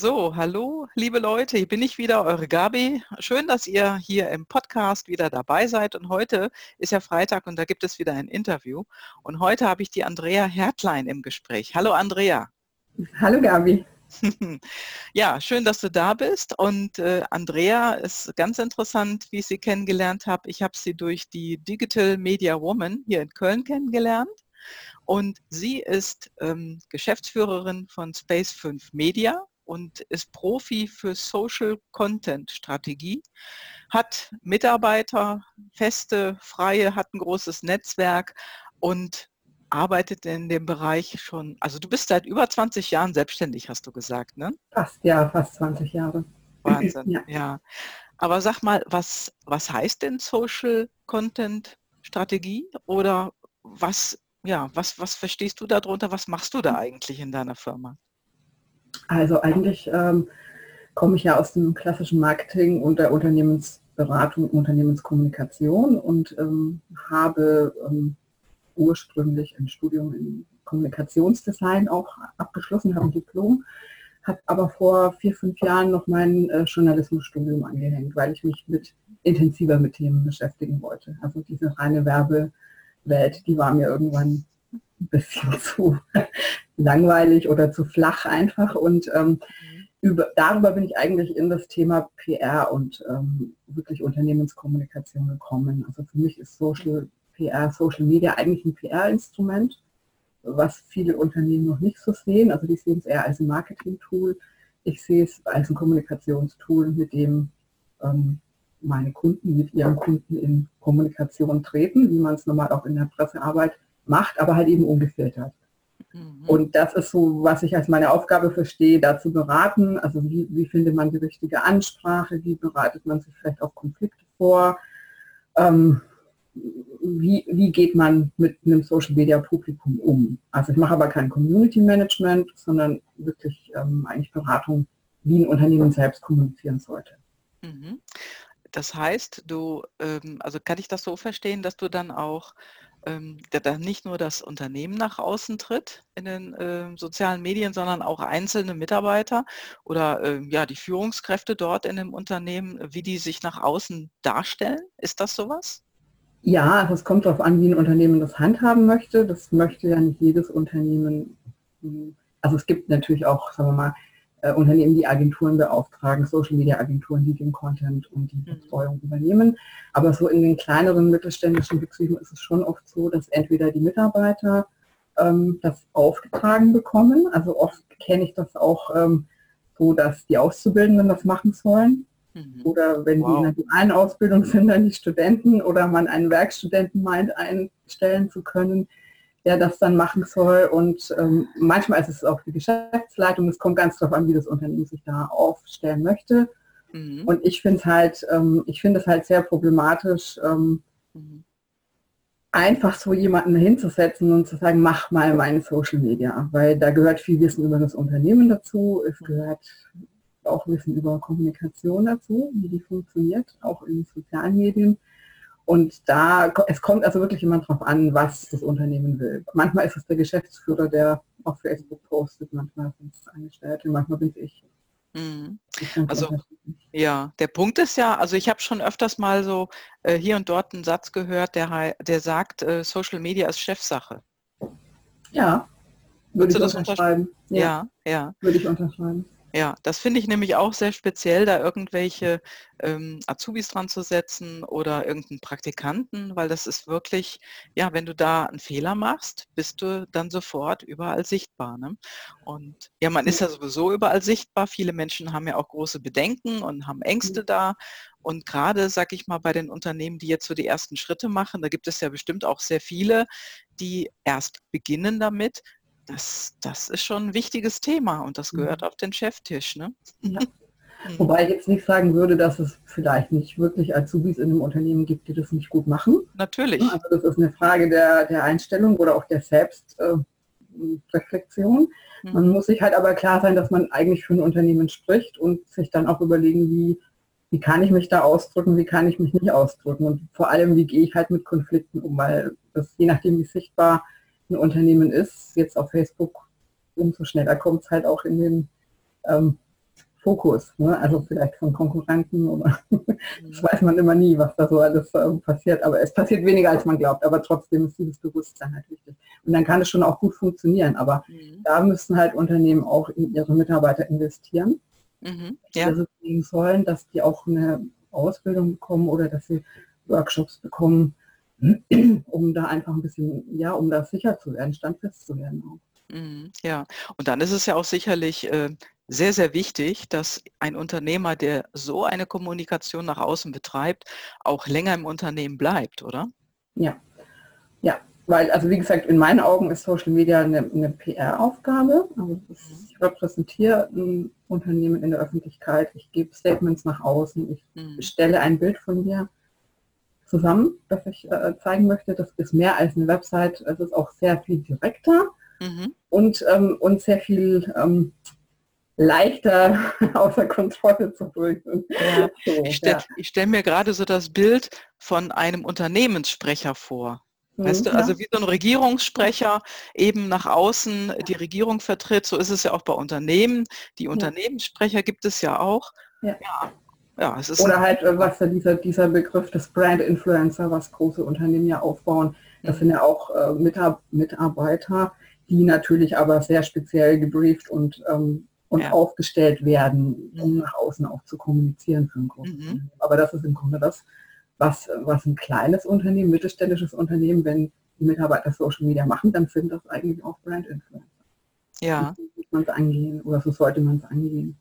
So, hallo, liebe Leute, hier bin ich wieder, eure Gabi. Schön, dass ihr hier im Podcast wieder dabei seid. Und heute ist ja Freitag und da gibt es wieder ein Interview. Und heute habe ich die Andrea Hertlein im Gespräch. Hallo, Andrea. Hallo, Gabi. Ja, schön, dass du da bist. Und äh, Andrea ist ganz interessant, wie ich sie kennengelernt habe. Ich habe sie durch die Digital Media Woman hier in Köln kennengelernt. Und sie ist ähm, Geschäftsführerin von Space 5 Media und ist Profi für Social Content Strategie, hat Mitarbeiter, feste, freie, hat ein großes Netzwerk und arbeitet in dem Bereich schon, also du bist seit über 20 Jahren selbstständig, hast du gesagt, ne? Fast, ja, fast 20 Jahre. Wahnsinn, ja. ja. Aber sag mal, was, was heißt denn Social Content Strategie oder was, ja, was, was verstehst du darunter? Was machst du da eigentlich in deiner Firma? Also eigentlich ähm, komme ich ja aus dem klassischen Marketing und der Unternehmensberatung, Unternehmenskommunikation und ähm, habe ähm, ursprünglich ein Studium in Kommunikationsdesign auch abgeschlossen, habe ein Diplom, habe aber vor vier, fünf Jahren noch mein äh, Journalismusstudium angehängt, weil ich mich mit intensiver mit Themen beschäftigen wollte. Also diese reine Werbewelt, die war mir irgendwann ein bisschen zu langweilig oder zu flach einfach. Und ähm, über, darüber bin ich eigentlich in das Thema PR und ähm, wirklich Unternehmenskommunikation gekommen. Also für mich ist Social PR, Social Media eigentlich ein PR-Instrument, was viele Unternehmen noch nicht so sehen. Also die sehen es eher als ein Marketing-Tool. Ich sehe es als ein Kommunikationstool, mit dem ähm, meine Kunden mit ihren Kunden in Kommunikation treten, wie man es normal auch in der Pressearbeit macht, aber halt eben ungefiltert. Mhm. Und das ist so, was ich als meine Aufgabe verstehe, da zu beraten. Also wie, wie findet man die richtige Ansprache, wie bereitet man sich vielleicht auf Konflikte vor, ähm, wie, wie geht man mit einem Social Media Publikum um. Also ich mache aber kein Community Management, sondern wirklich ähm, eigentlich Beratung, wie ein Unternehmen selbst kommunizieren sollte. Mhm. Das heißt, du, ähm, also kann ich das so verstehen, dass du dann auch der dann nicht nur das Unternehmen nach außen tritt in den äh, sozialen Medien, sondern auch einzelne Mitarbeiter oder äh, ja die Führungskräfte dort in dem Unternehmen, wie die sich nach außen darstellen. Ist das sowas? Ja, also es kommt darauf an, wie ein Unternehmen das handhaben möchte. Das möchte ja nicht jedes Unternehmen. Hm, also es gibt natürlich auch, sagen wir mal, äh, Unternehmen, die Agenturen beauftragen, Social Media Agenturen, die den Content und die mhm. Betreuung mhm. übernehmen. Aber so in den kleineren mittelständischen Betrieben ist es schon oft so, dass entweder die Mitarbeiter ähm, das aufgetragen bekommen. Also oft kenne ich das auch ähm, so, dass die Auszubildenden das machen sollen. Mhm. Oder wenn wow. die in einer dualen Ausbildung sind, dann die Studenten oder man einen Werkstudenten meint, einstellen zu können, der das dann machen soll. Und ähm, manchmal ist es auch die Geschäftsleitung. Es kommt ganz darauf an, wie das Unternehmen sich da aufstellen möchte. Mhm. Und ich finde es halt, ähm, ich finde es halt sehr problematisch, ähm, mhm. einfach so jemanden hinzusetzen und zu sagen, mach mal meine Social Media, weil da gehört viel Wissen über das Unternehmen dazu. Es mhm. gehört auch Wissen über Kommunikation dazu, wie die funktioniert, auch in sozialen Medien. Und da, es kommt also wirklich immer darauf an, was das Unternehmen will. Manchmal ist es der Geschäftsführer, der auf Facebook postet, manchmal sind es Angestellte, manchmal bin es ich. Mhm. Also ja, der Punkt ist ja, also ich habe schon öfters mal so äh, hier und dort einen Satz gehört, der, der sagt, äh, Social Media ist Chefsache. Ja, würde ich unterschreiben. Ja, ja, ja. Würde ich unterschreiben. Ja, das finde ich nämlich auch sehr speziell, da irgendwelche ähm, Azubis dran zu setzen oder irgendeinen Praktikanten, weil das ist wirklich, ja, wenn du da einen Fehler machst, bist du dann sofort überall sichtbar. Ne? Und ja, man ist ja sowieso überall sichtbar. Viele Menschen haben ja auch große Bedenken und haben Ängste da. Und gerade, sag ich mal, bei den Unternehmen, die jetzt so die ersten Schritte machen, da gibt es ja bestimmt auch sehr viele, die erst beginnen damit, das, das ist schon ein wichtiges Thema und das gehört mhm. auf den Cheftisch. Ne? Ja. Mhm. Wobei ich jetzt nicht sagen würde, dass es vielleicht nicht wirklich Azubis in einem Unternehmen gibt, die das nicht gut machen. Natürlich. Also das ist eine Frage der, der Einstellung oder auch der Selbstreflexion. Äh, mhm. Man muss sich halt aber klar sein, dass man eigentlich für ein Unternehmen spricht und sich dann auch überlegen, wie, wie kann ich mich da ausdrücken, wie kann ich mich nicht ausdrücken und vor allem, wie gehe ich halt mit Konflikten um, weil das je nachdem, wie sichtbar ein Unternehmen ist, jetzt auf Facebook, umso schneller kommt es halt auch in den, ähm, Fokus. Ne? Also vielleicht von Konkurrenten oder das weiß man immer nie, was da so alles äh, passiert. Aber es passiert weniger, als man glaubt. Aber trotzdem ist dieses Bewusstsein halt wichtig. Und dann kann es schon auch gut funktionieren. Aber mhm. da müssen halt Unternehmen auch in ihre Mitarbeiter investieren. Mhm. Ja. Also sollen, dass die auch eine Ausbildung bekommen oder dass sie Workshops bekommen, um da einfach ein bisschen, ja, um da sicher zu werden, standfest zu werden auch. Mhm, ja, und dann ist es ja auch sicherlich äh, sehr, sehr wichtig, dass ein Unternehmer, der so eine Kommunikation nach außen betreibt, auch länger im Unternehmen bleibt, oder? Ja, ja, weil, also wie gesagt, in meinen Augen ist Social Media eine, eine PR-Aufgabe. Also ich repräsentiere ein Unternehmen in der Öffentlichkeit, ich gebe Statements nach außen, ich mhm. stelle ein Bild von mir zusammen, das ich äh, zeigen möchte. Das ist mehr als eine Website, es ist auch sehr viel direkter mhm. und, ähm, und sehr viel ähm, leichter außer Kontrolle zu bringen. Ja. So, ich stelle ja. stell mir gerade so das Bild von einem Unternehmenssprecher vor. Weißt du, mhm, also wie so ein Regierungssprecher eben nach außen die Regierung vertritt, so ist es ja auch bei Unternehmen. Die Unternehmenssprecher gibt es ja auch. Ja. ja. Ja es ist Oder halt, äh, was da dieser, dieser Begriff des Brand Influencer, was große Unternehmen ja aufbauen, das sind ja auch äh, Mitarbeiter, die natürlich aber sehr speziell gebrieft und, ähm, und ja. aufgestellt werden, um mhm. nach außen auch zu kommunizieren für ein großes mhm. Unternehmen. Aber das ist im Grunde das, was, was ein kleines Unternehmen, mittelständisches Unternehmen, wenn die Mitarbeiter Social Media machen, dann sind das eigentlich auch Brand Influencer. Ja. So muss man es angehen oder so sollte man es angehen.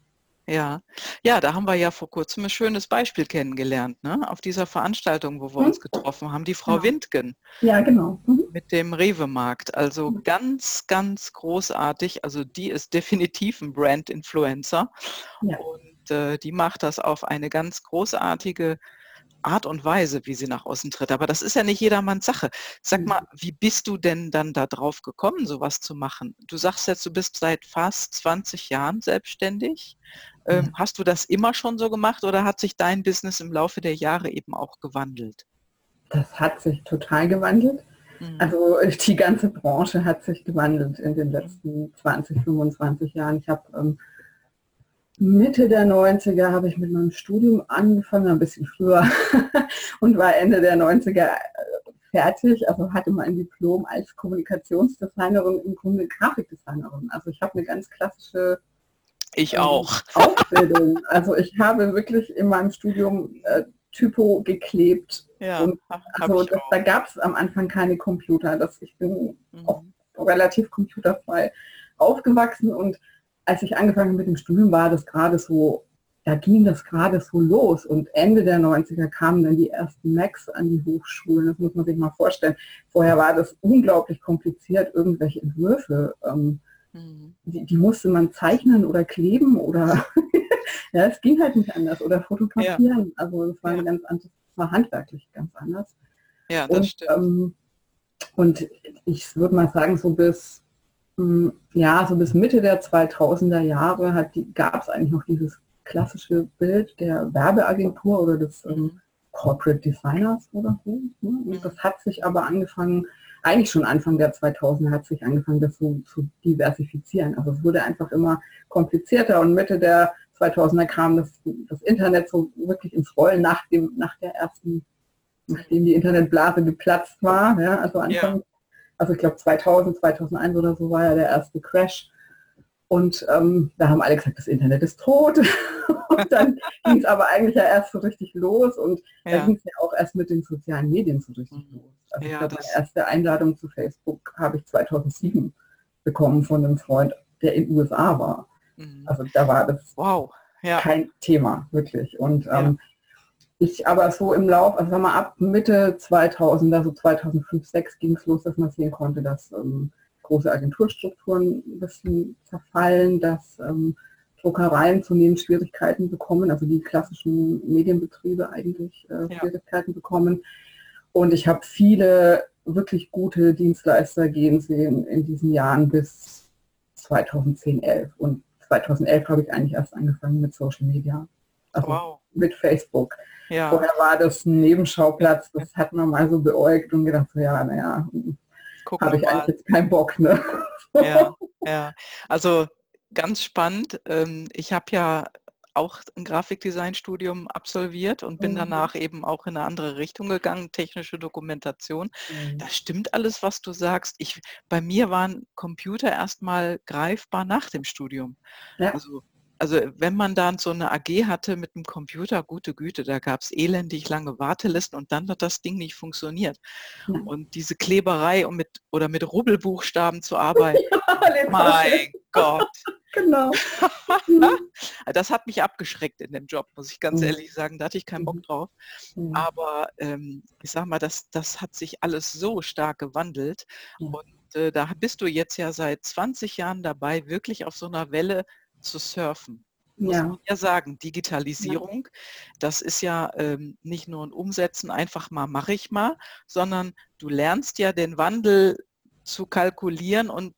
Ja, ja, da haben wir ja vor kurzem ein schönes Beispiel kennengelernt, ne? Auf dieser Veranstaltung, wo wir mhm. uns getroffen haben, die Frau ja. Windgen. Ja, genau. Mhm. Mit dem Rewe-Markt. Also mhm. ganz, ganz großartig. Also die ist definitiv ein Brand-Influencer. Ja. Und äh, die macht das auf eine ganz großartige Art und Weise, wie sie nach außen tritt. Aber das ist ja nicht jedermanns Sache. Sag mal, wie bist du denn dann da drauf gekommen, sowas zu machen? Du sagst jetzt, du bist seit fast 20 Jahren selbstständig. Ähm, hast du das immer schon so gemacht oder hat sich dein Business im Laufe der Jahre eben auch gewandelt? Das hat sich total gewandelt. Mhm. Also die ganze Branche hat sich gewandelt in den letzten 20, 25 Jahren. Ich habe ähm, Mitte der 90er habe ich mit meinem Studium angefangen, ein bisschen früher und war Ende der 90er äh, fertig, also hatte mein Diplom als Kommunikationsdesignerin im Grunde Grafikdesignerin. Also ich habe eine ganz klassische ich ähm, auch. Ausbildung. Also ich habe wirklich in meinem Studium äh, Typo geklebt. Ja, und also das, da gab es am Anfang keine Computer. Das, ich bin mhm. auch relativ computerfrei aufgewachsen und als ich angefangen mit dem Studium war das gerade so, da ging das gerade so los und Ende der 90er kamen dann die ersten Macs an die Hochschulen, das muss man sich mal vorstellen. Vorher war das unglaublich kompliziert, irgendwelche Entwürfe, ähm, mhm. die, die, musste man zeichnen oder kleben oder ja, es ging halt nicht anders oder fotografieren. Ja. Also es war ja. ganz anders, war handwerklich ganz anders. Ja, das und, stimmt. Ähm, und ich würde mal sagen, so bis hm, ja, so bis Mitte der 2000er Jahre gab es eigentlich noch dieses klassische Bild der Werbeagentur oder des ähm, Corporate Designers oder so. Ne? Und das hat sich aber angefangen, eigentlich schon Anfang der 2000er hat sich angefangen, das so zu diversifizieren. Also es wurde einfach immer komplizierter und Mitte der 2000er kam das, das Internet so wirklich ins Rollen nach dem, nach der ersten, nachdem die Internetblase geplatzt war. Ja, also Anfang ja also ich glaube 2000, 2001 oder so war ja der erste Crash. Und ähm, da haben alle gesagt, das Internet ist tot. und dann ging es aber eigentlich ja erst so richtig los und ja. da ging es ja auch erst mit den sozialen Medien so richtig mhm. los. Also ja, ich glaube, meine erste Einladung zu Facebook habe ich 2007 bekommen von einem Freund, der in den USA war. Mhm. Also da war das wow. ja. kein Thema, wirklich. Und ähm, ich aber so im Lauf, also sagen wir ab Mitte 2000, also 2005, 2006 ging es los, dass man sehen konnte, dass ähm, große Agenturstrukturen ein bisschen zerfallen, dass ähm, Druckereien zunehmend Schwierigkeiten bekommen, also die klassischen Medienbetriebe eigentlich äh, ja. Schwierigkeiten bekommen. Und ich habe viele wirklich gute Dienstleister gehen sehen in diesen Jahren bis 2010, 11. Und 2011 habe ich eigentlich erst angefangen mit Social Media, also wow. mit Facebook. Ja. Vorher war das ein Nebenschauplatz, das hat man mal so beäugt und gedacht, so, ja, naja, habe ich eigentlich jetzt keinen Bock. Ne? Ja, ja, also ganz spannend. Ähm, ich habe ja auch ein Grafikdesignstudium absolviert und bin Mhm. danach eben auch in eine andere Richtung gegangen, technische Dokumentation. Mhm. Das stimmt alles, was du sagst. Ich bei mir waren Computer erstmal greifbar nach dem Studium. Ja. Also also, wenn man dann so 'ne AG hatte mit 'm Computer, gute Güte, da gab's elendig lange Wartelisten und dann hat das Ding nicht funktioniert. Ja. Und diese Kleberei, um mit oder mit Rubbelbuchstaben zu arbeiten, Ja, mein Gott. Genau. Mhm. Das hat mich abgeschreckt in dem Job, muss ich ganz Mhm. ehrlich sagen. Da hatte ich keinen Bock Mhm. drauf. Mhm. Aber, ähm, ich sage mal, das das hat sich alles so stark gewandelt Ja. und, äh, da bist du jetzt ja seit 20 Jahren dabei, wirklich auf so 'ner Welle zu surfen. Muss Ja. man ja sagen. Digitalisierung, das ist ja, ähm, nicht nur 'n Umsetzen, einfach mal mache ich mal, sondern du lernst ja den Wandel zu kalkulieren und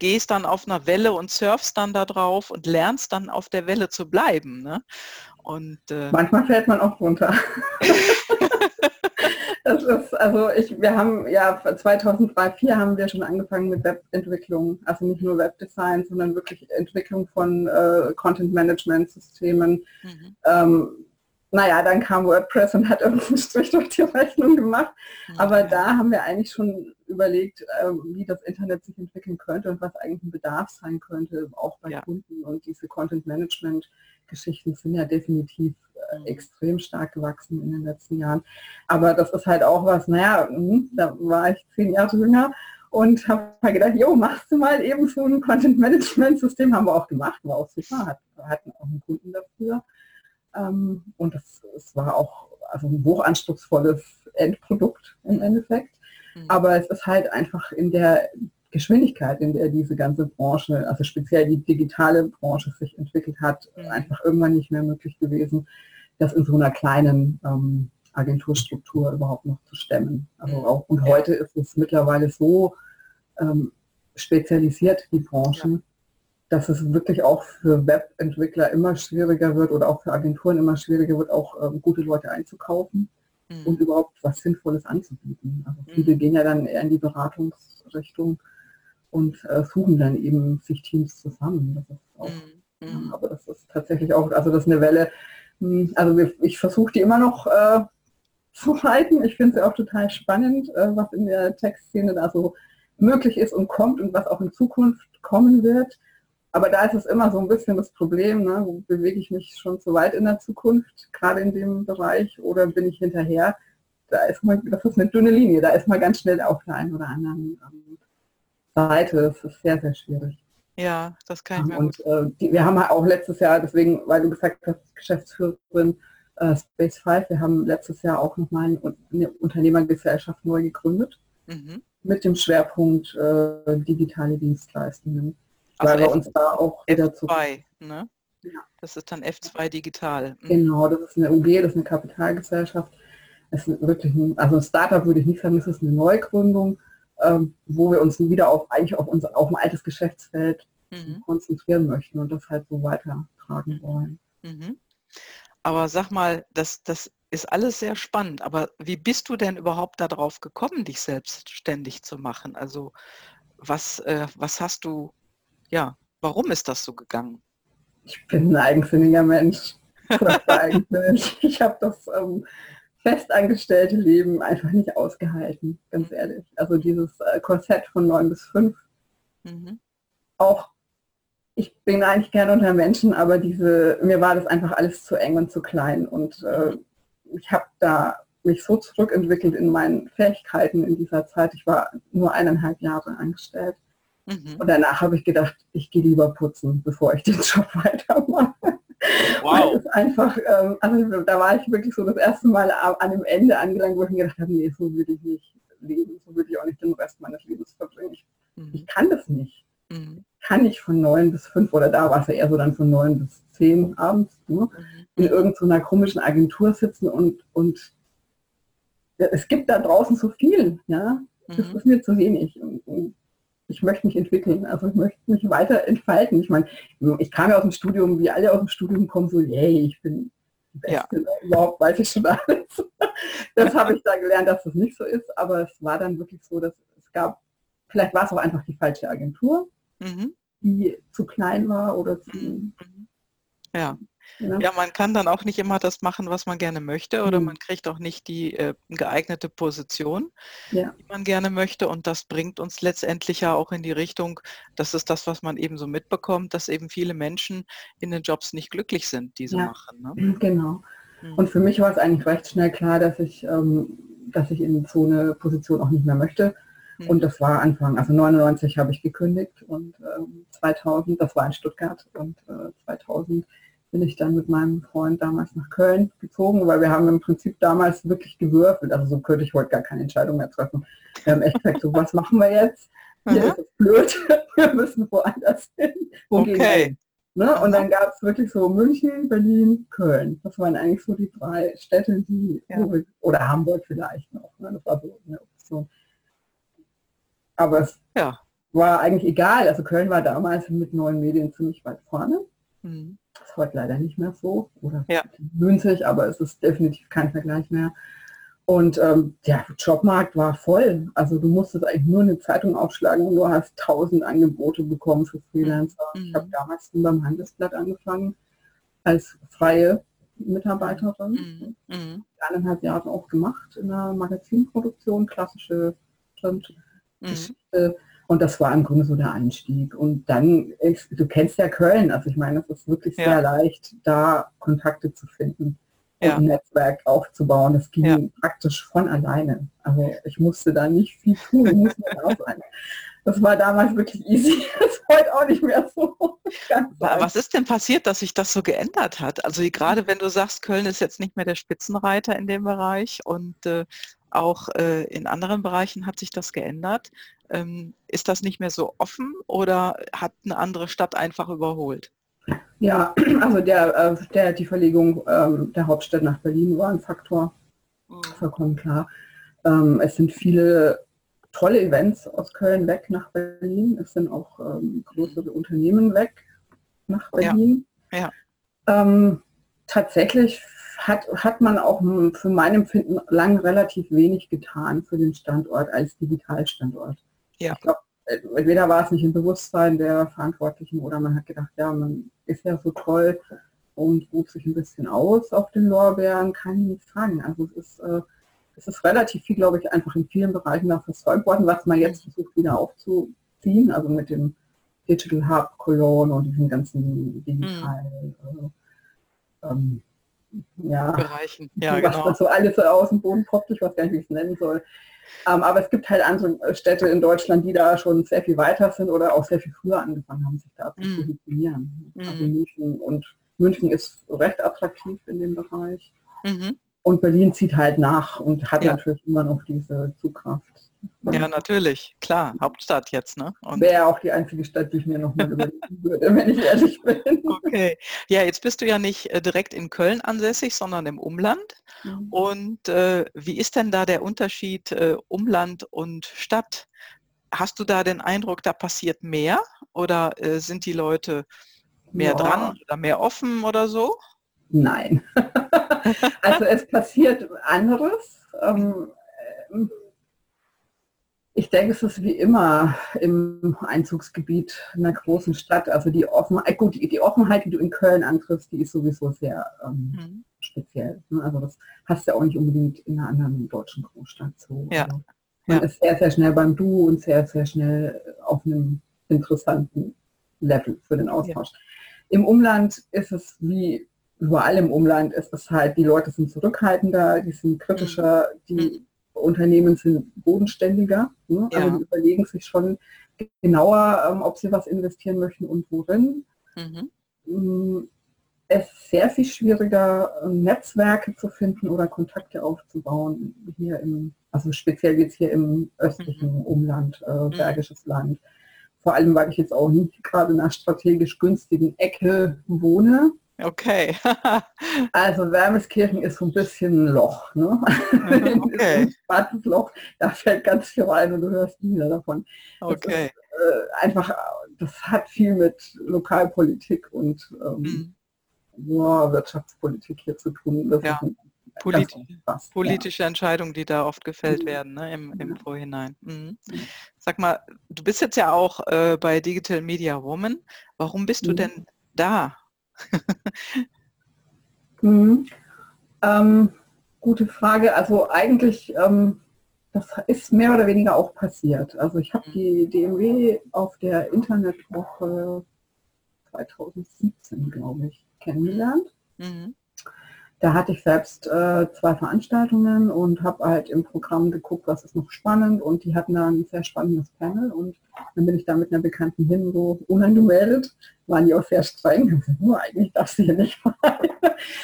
gehst dann auf 'ner Welle und surfst dann da drauf und lernst dann auf der Welle zu bleiben, ne? Und, äh Manchmal fällt man auch runter. Das ist also ich wir haben ja 2003, 2004 haben wir schon angefangen mit Webentwicklung, also nicht nur Webdesign, sondern wirklich Entwicklung von, äh, Content-Management-Systemen. Mhm. Ähm, na ja, dann kam WordPress und hat irgendwie 'n Strich durch die Rechnung gemacht. Aber Mhm. da haben wir eigentlich schon überlegt, ähm, wie das Internet sich entwickeln könnte und was eigentlich 'n Bedarf sein könnte, auch bei Ja. Kunden. Und diese Content-Management-Geschichten sind ja definitiv, äh, Mhm. extrem stark gewachsen in den letzten Jahren. Aber das ist halt auch was, na ja, mhm, da war ich 10 Jahre jünger und habe halt gedacht: „Jo, machst du mal eben so 'n Content-Management-System?“ Haben wir auch gemacht, war auch super, hatten auch 'n Kunden dafür. Ähm, und das es war auch also 'n hochanspruchsvolles Endprodukt im Endeffekt. Mhm. Aber es ist halt einfach in der Geschwindigkeit, in der diese ganze Branche, also speziell die digitale Branche sich entwickelt hat, Mhm. einfach irgendwann nicht mehr möglich gewesen, das in so 'ner kleinen, ähm, Agenturstruktur überhaupt noch zu stemmen. Also Mhm. auch und heute ist es mittlerweile so, ähm, spezialisiert, die. Branchen, dass es wirklich auch für Webentwickler immer schwieriger wird oder auch für Agenturen immer schwieriger wird, auch, ähm, gute Leute einzukaufen und Mhm. überhaupt was Sinnvolles anzubieten. Also viele Mhm. gehen ja dann eher in die Beratungsrichtung und, äh, suchen dann eben sich Teams zusammen. Das ist auch Mhm. ja, Mhm. aber das ist tatsächlich auch also das ist 'ne Welle, hm, also wir ich versuche die immer noch, äh, zu reiten. Ich finde sie auch total spannend, äh, was in der Tech-Szene da so möglich ist und kommt und was auch in Zukunft kommen wird. Aber da ist es immer so 'n bisschen das Problem, ne, bewege ich mich schon zu weit in der Zukunft, grade in dem Bereich, oder bin ich hinterher? Da ist man das ist 'ne dünne Linie. Da ist man ganz schnell auf der einen oder anderen, ähm, Seite. Das ist sehr, sehr schwierig. Ja, das kann ich mir und, äh, die wir haben halt auch letztes Jahr, deswegen, weil du gesagt hast, Geschäftsführerin, äh, Space 5, wir haben letztes Jahr auch noch mal 'n Un 'ne Unternehmergesellschaft neu gegründet Mhm. mit dem Schwerpunkt, äh, digitale Dienstleistungen, Also weil wir F uns da auch wieder zu F2, ne? Ja. Das ist dann F2 digital. Mhm. Genau, das ist 'ne UG, das ist 'ne Kapitalgesellschaft. Es ist wirklich 'n also 'n Start-up würde ich nicht sagen, das ist 'ne Neugründung, ähm, wo wir uns wieder auf eigentlich auf unser auf 'n altes Geschäftsfeld Mhm. konzentrieren möchten und das halt so weitertragen Mhm. wollen. Mhm. Aber sag mal, das das ist alles sehr spannend, aber wie bist du denn überhaupt da drauf gekommen, dich selbstständig zu machen? Also, was äh, was hast du ja, warum ist das so gegangen? Ich bin 'n eigensinniger Mensch. Eigensinnig. Ich habe das, ähm, festangestellte Leben einfach nicht ausgehalten, ganz ehrlich. Also dieses, äh, Korsett von 9 bis 5. Mhm. Auch ich bin eigentlich gerne unter Menschen, aber diese mir war das einfach alles zu eng und zu klein und, äh, ich habe da mich so zurückentwickelt in meinen Fähigkeiten in dieser Zeit. Ich war nur 1,5 Jahre angestellt. Mhm. Und danach habe ich gedacht, ich gehe lieber putzen, bevor ich den Job weitermache. Weil Wow. es einfach, ähm, also da war ich wirklich so das erste Mal an dem Ende angelangt, wo ich mir gedacht habe: „Ne, so will ich nicht leben, so will ich auch nicht den Rest meines Lebens verbringen. Ich ich Mhm. kann das nicht. Mhm. Kann nicht von 9 bis 5 oder da war's ja eher so dann von 9 bis 10 abends, ne, in Mhm. irgend so 'ner komischen Agentur sitzen und und ja, es gibt da draußen so viel, ja. Das Mhm. ist mir zu wenig und und ich möchte mich entwickeln. Also, ich möchte mich weiter entfalten. Ich meine, ich kam ja aus'm Studium, wie alle aus'm Studium kommen, so: „Yay, ich bin die Ja. Beste, überhaupt weiß ich schon alles.“ Das habe ich da gelernt, dass das nicht so ist, aber es war dann wirklich so, dass es gab vielleicht war's auch einfach die falsche Agentur, Mhm. die zu klein war oder zu Mhm. Mhm. Ja. Ja. ja. man kann dann auch nicht immer das machen, was man gerne möchte oder mhm. man kriegt auch nicht die äh, geeignete Position, ja. die man gerne möchte und das bringt uns letztendlich ja auch in die Richtung, das ist das, was man eben so mitbekommt, dass eben viele Menschen in den Jobs nicht glücklich sind, die sie ja. machen. Ne? Genau. Mhm. Und für mich war es eigentlich recht schnell klar, dass ich, ähm, dass ich in so eine Position auch nicht mehr möchte. Und mhm. das war Anfang, also 99 habe ich gekündigt und ähm, 2000, das war in Stuttgart und äh, 2000 bin ich dann mit meinem Freund damals nach Köln gezogen, weil wir haben im Prinzip damals wirklich gewürfelt. Also so könnte ich heute gar keine Entscheidung mehr treffen. Wir haben echt gesagt, so was machen wir jetzt? Hier ist es blöd, wir müssen woanders hin. Wo okay. Ne? Und dann gab es wirklich so München, Berlin, Köln. Das waren eigentlich so die drei Städte, die, ja. oder Hamburg vielleicht noch. Ne? Das war so eine Option. Aber es ja. war eigentlich egal. Also Köln war damals mit neuen Medien ziemlich weit vorne. Mhm. Ist heute leider nicht mehr so. Oder ja. münzig, aber es ist definitiv kein Vergleich mehr. Und ähm, der Jobmarkt war voll. Also du musstest eigentlich nur eine Zeitung aufschlagen und du hast tausend Angebote bekommen für Freelancer. Mhm. Ich habe damals beim Handelsblatt angefangen als freie Mitarbeiterin. Mhm. Mhm. Eineinhalb Jahre auch gemacht in der Magazinproduktion, klassische Print Mhm. Und das war im Grunde so der Einstieg. Und dann, du kennst ja Köln, also ich meine, es ist wirklich ja. sehr leicht, da Kontakte zu finden ja. und ein Netzwerk aufzubauen. Das ging ja. praktisch von alleine. Also ich musste da nicht viel tun. Das war damals wirklich easy. Das ist heute auch nicht mehr so. Was ist denn passiert, dass sich das so geändert hat? Also gerade wenn du sagst, Köln ist jetzt nicht mehr der Spitzenreiter in dem Bereich und äh, auch äh, in anderen Bereichen hat sich das geändert. Ähm, ist das nicht mehr so offen oder hat eine andere Stadt einfach überholt? Ja, also der, äh, der, die Verlegung ähm, der Hauptstadt nach Berlin war ein Faktor, mhm. vollkommen klar. Ähm, es sind viele tolle Events aus Köln weg nach Berlin. Es sind auch ähm, größere Unternehmen weg nach Berlin. Ja. ja. Ähm, tatsächlich hat, hat man auch für mein Empfinden lang relativ wenig getan für den Standort als Digitalstandort. Ja. Ich glaube, entweder war es nicht im Bewusstsein der Verantwortlichen oder man hat gedacht, ja, man ist ja so toll und ruht sich ein bisschen aus auf den Lorbeeren, kann ich nicht sagen. Also es ist, äh, es ist relativ viel, glaube ich, einfach in vielen Bereichen da versäumt worden, was man jetzt versucht wieder aufzuziehen, also mit dem Digital Hub Cologne und diesen ganzen digitalen mhm. äh, ähm, ja, Bereichen. Ja, was genau. so alles so aus dem Boden poppt, ich weiß gar nicht, wie ich es nennen soll. Ähm, aber es gibt halt andere Städte in Deutschland, die da schon sehr viel weiter sind oder auch sehr viel früher angefangen haben, sich da zu mm. positionieren. Mm. Also München und München ist recht attraktiv in dem Bereich. Mhm. Und Berlin zieht halt nach und hat ja. natürlich immer noch diese Zugkraft. Ja, natürlich, klar, Hauptstadt jetzt, ne? Wäre auch die einzige Stadt, die ich mir noch mal überlegen würde, wenn ich ehrlich bin. Okay, ja, jetzt bist du ja nicht äh, direkt in Köln ansässig, sondern im Umland. Mhm. Und äh, wie ist denn da der Unterschied äh, Umland und Stadt? Hast du da den Eindruck, da passiert mehr oder äh, sind die Leute mehr ja. dran oder mehr offen oder so? Nein. also es passiert anderes. Ähm, äh, ich denke, es ist wie immer im Einzugsgebiet einer großen Stadt. Also die Offenheit, gut, die, Offenheit, die du in Köln antriffst, die ist sowieso sehr ähm, mhm. speziell. Ne? Also das hast du ja auch nicht unbedingt in einer anderen deutschen Großstadt so. Ja. Also man ja. ist sehr, sehr schnell beim Du und sehr, sehr schnell auf einem interessanten Level für den Austausch. Ja. Im Umland ist es wie überall im Umland ist es halt, die Leute sind zurückhaltender, die sind kritischer, die mhm. Unternehmen sind bodenständiger. Ne? Also ja. Also die überlegen sich schon genauer, ähm, ob sie was investieren möchten und worin. Mhm. Mm, es ist sehr viel schwieriger, Netzwerke zu finden oder Kontakte aufzubauen, hier im, also speziell jetzt hier im östlichen mhm. Umland, äh, mhm. Bergisches Land. Vor allem, weil ich jetzt auch nicht gerade in einer strategisch günstigen Ecke wohne. Okay. also Wermeskirchen ist so ein bisschen ein Loch. Ne? Mhm, okay. ein schwarzes Loch, da fällt ganz viel rein und du hörst nie davon. Okay. Ist, äh, einfach, das hat viel mit Lokalpolitik und ähm, mhm. ja, Wirtschaftspolitik hier zu tun. Das ja. Polit Spaß, politische ja. Entscheidungen, die da oft gefällt mhm. werden ne, im, im Vorhinein. Mhm. mhm. Sag mal, du bist jetzt ja auch äh, bei Digital Media Woman. Warum bist du mhm. denn da? Mhm. Ähm, gute Frage. Also eigentlich, ähm, das ist mehr oder weniger auch passiert. Also ich habe die DMW auf der Internetwoche 2017, glaube ich, kennengelernt. Mhm. Da hatte ich selbst äh, zwei Veranstaltungen und habe halt im Programm geguckt, was ist noch spannend. Und die hatten da ein sehr spannendes Panel. Und dann bin ich da mit einer Bekannten hin, so unangemeldet, waren die auch sehr streng, nur eigentlich darfst du hier nicht rein.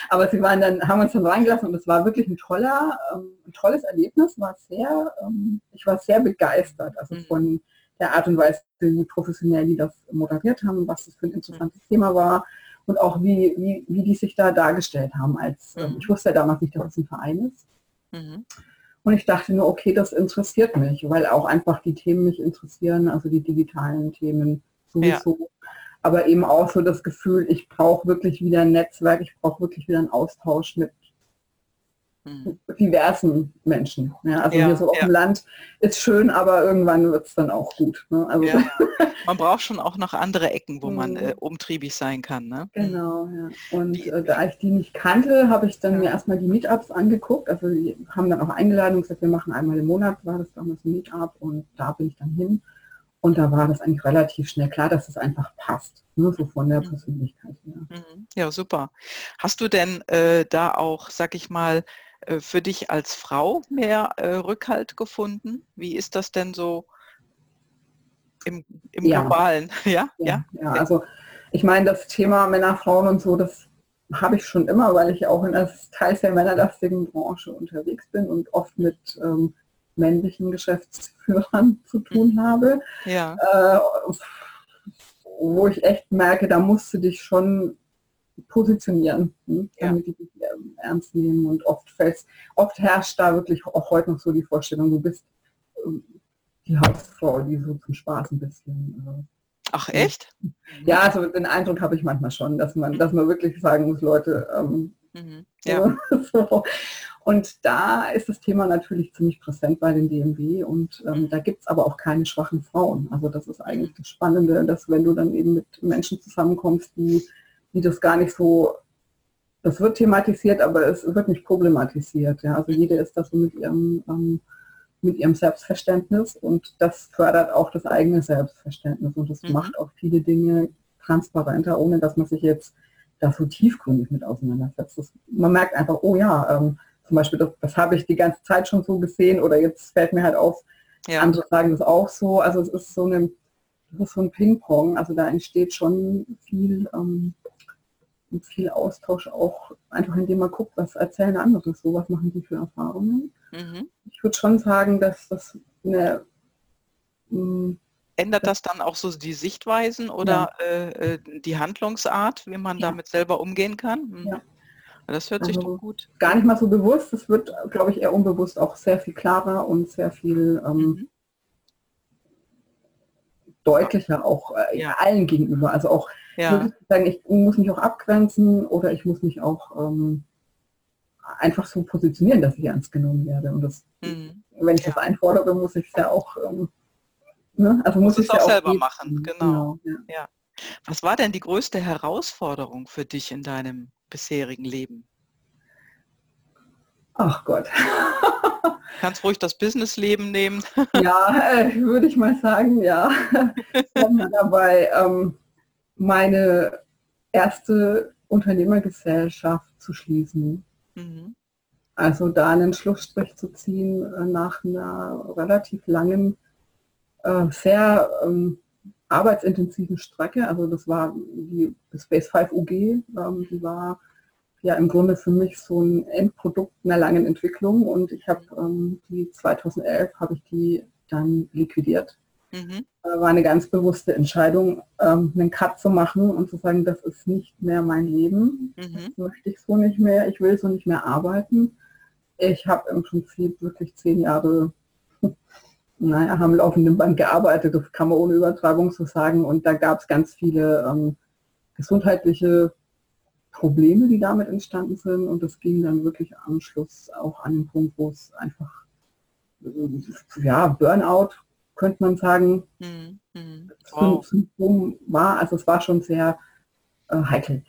Aber sie waren dann, haben uns dann reingelassen. Und es war wirklich ein toller, ähm, ein tolles Erlebnis, war sehr, ähm, ich war sehr begeistert, also mhm. von der Art und Weise, wie professionell die das moderiert haben, was das für ein interessantes mhm. Thema war und auch wie, wie, wie die sich da dargestellt haben. Als, ähm, mhm. Ich wusste ja damals nicht, dass es ein Verein ist. Mhm. Und ich dachte nur, okay, das interessiert mich, weil auch einfach die Themen mich interessieren, also die digitalen Themen sowieso. Ja. Aber eben auch so das Gefühl, ich brauche wirklich wieder ein Netzwerk, ich brauche wirklich wieder einen Austausch mit. Diversen Menschen. Ja, also ja, hier so auf ja. dem Land ist schön, aber irgendwann wird es dann auch gut. Ne? Also ja. Man braucht schon auch noch andere Ecken, wo man mhm. äh, umtriebig sein kann. Ne? Genau, ja. Und äh, da ich die nicht kannte, habe ich dann mir erstmal die Meetups angeguckt. Also die haben dann auch eingeladen und gesagt, wir machen einmal im Monat, war das damals ein Meetup und da bin ich dann hin. Und da war das eigentlich relativ schnell klar, dass es einfach passt, ne, so von der mhm. Persönlichkeit her. Mhm. Ja, super. Hast du denn äh, da auch, sag ich mal, für dich als Frau mehr äh, Rückhalt gefunden? Wie ist das denn so im, im ja. globalen? Ja? Ja, ja? ja, also ich meine, das Thema Männer, Frauen und so, das habe ich schon immer, weil ich auch in einer teils sehr männerlastigen Branche unterwegs bin und oft mit ähm, männlichen Geschäftsführern zu tun mhm. habe. Ja. Äh, wo ich echt merke, da musst du dich schon positionieren, hm, damit ja. die dich ähm, ernst nehmen. Und oft fällt oft herrscht da wirklich auch heute noch so die Vorstellung, du bist ähm, die Hausfrau, die so zum Spaß ein bisschen. Äh, Ach echt? Ja, also den Eindruck habe ich manchmal schon, dass man, dass man wirklich sagen muss, Leute, ähm, mhm. ja. so. Und da ist das Thema natürlich ziemlich präsent bei den DMW und ähm, mhm. da gibt es aber auch keine schwachen Frauen. Also das ist eigentlich das Spannende, dass wenn du dann eben mit Menschen zusammenkommst, die die das gar nicht so, das wird thematisiert, aber es wird nicht problematisiert. Ja? Also jede ist das so mit ihrem, ähm, mit ihrem Selbstverständnis und das fördert auch das eigene Selbstverständnis und das mhm. macht auch viele Dinge transparenter, ohne dass man sich jetzt da so tiefgründig mit auseinandersetzt. Das, man merkt einfach, oh ja, ähm, zum Beispiel, das, das habe ich die ganze Zeit schon so gesehen oder jetzt fällt mir halt auf, ja. andere sagen das auch so. Also es ist so, eine, ist so ein Ping-Pong, also da entsteht schon viel ähm, viel Austausch auch einfach indem man guckt, was erzählen andere so, was machen die für Erfahrungen. Mhm. Ich würde schon sagen, dass das eine hm, Ändert das dann auch so die Sichtweisen oder ja. äh, äh die Handlungsart, wie man ja. damit selber umgehen kann? Mhm. Ja. Das hört also sich doch gut. Gar nicht mal so bewusst, es wird, glaube ich, eher unbewusst auch sehr viel klarer und sehr viel ähm, mhm. deutlicher auch äh, allen gegenüber. Also auch ja. sagen, ich muss mich auch abgrenzen oder ich muss mich auch ähm, einfach so positionieren, dass ich ernst genommen werde. Und das, mhm. wenn ich das einfordere, muss ich es ja auch, ähm, ne? also muss ich es ja auch selber geben. machen. Genau. genau ja. ja. Was war denn die größte Herausforderung für dich in deinem bisherigen Leben? Ach Gott. Kannst ruhig das Businessleben nehmen. ja, äh, würde ich mal sagen, ja. dabei ähm, meine erste Unternehmergesellschaft zu schließen. Mhm. Also da einen Schlussstrich zu ziehen äh, nach einer relativ langen, äh, sehr ähm, arbeitsintensiven Strecke. Also das war die Space 5 UG, ähm, die war ja im Grunde für mich so ein Endprodukt einer langen Entwicklung und ich habe ähm, die 2011 habe ich die dann liquidiert Mhm. Äh, war eine ganz bewusste Entscheidung, ähm, einen Cut zu machen und zu sagen, das ist nicht mehr mein Leben. Mhm. Das möchte ich so nicht mehr. Ich will so nicht mehr arbeiten. Ich habe im Prinzip wirklich zehn Jahre naja, am laufenden Band gearbeitet, das kann man ohne Übertreibung so sagen. Und da gab es ganz viele ähm, gesundheitliche Probleme, die damit entstanden sind. Und das ging dann wirklich am Schluss auch an den Punkt, wo es einfach ja, Burnout könnte man sagen, mhm. Wow. Symptom war. Also es war schon sehr äh, heikel.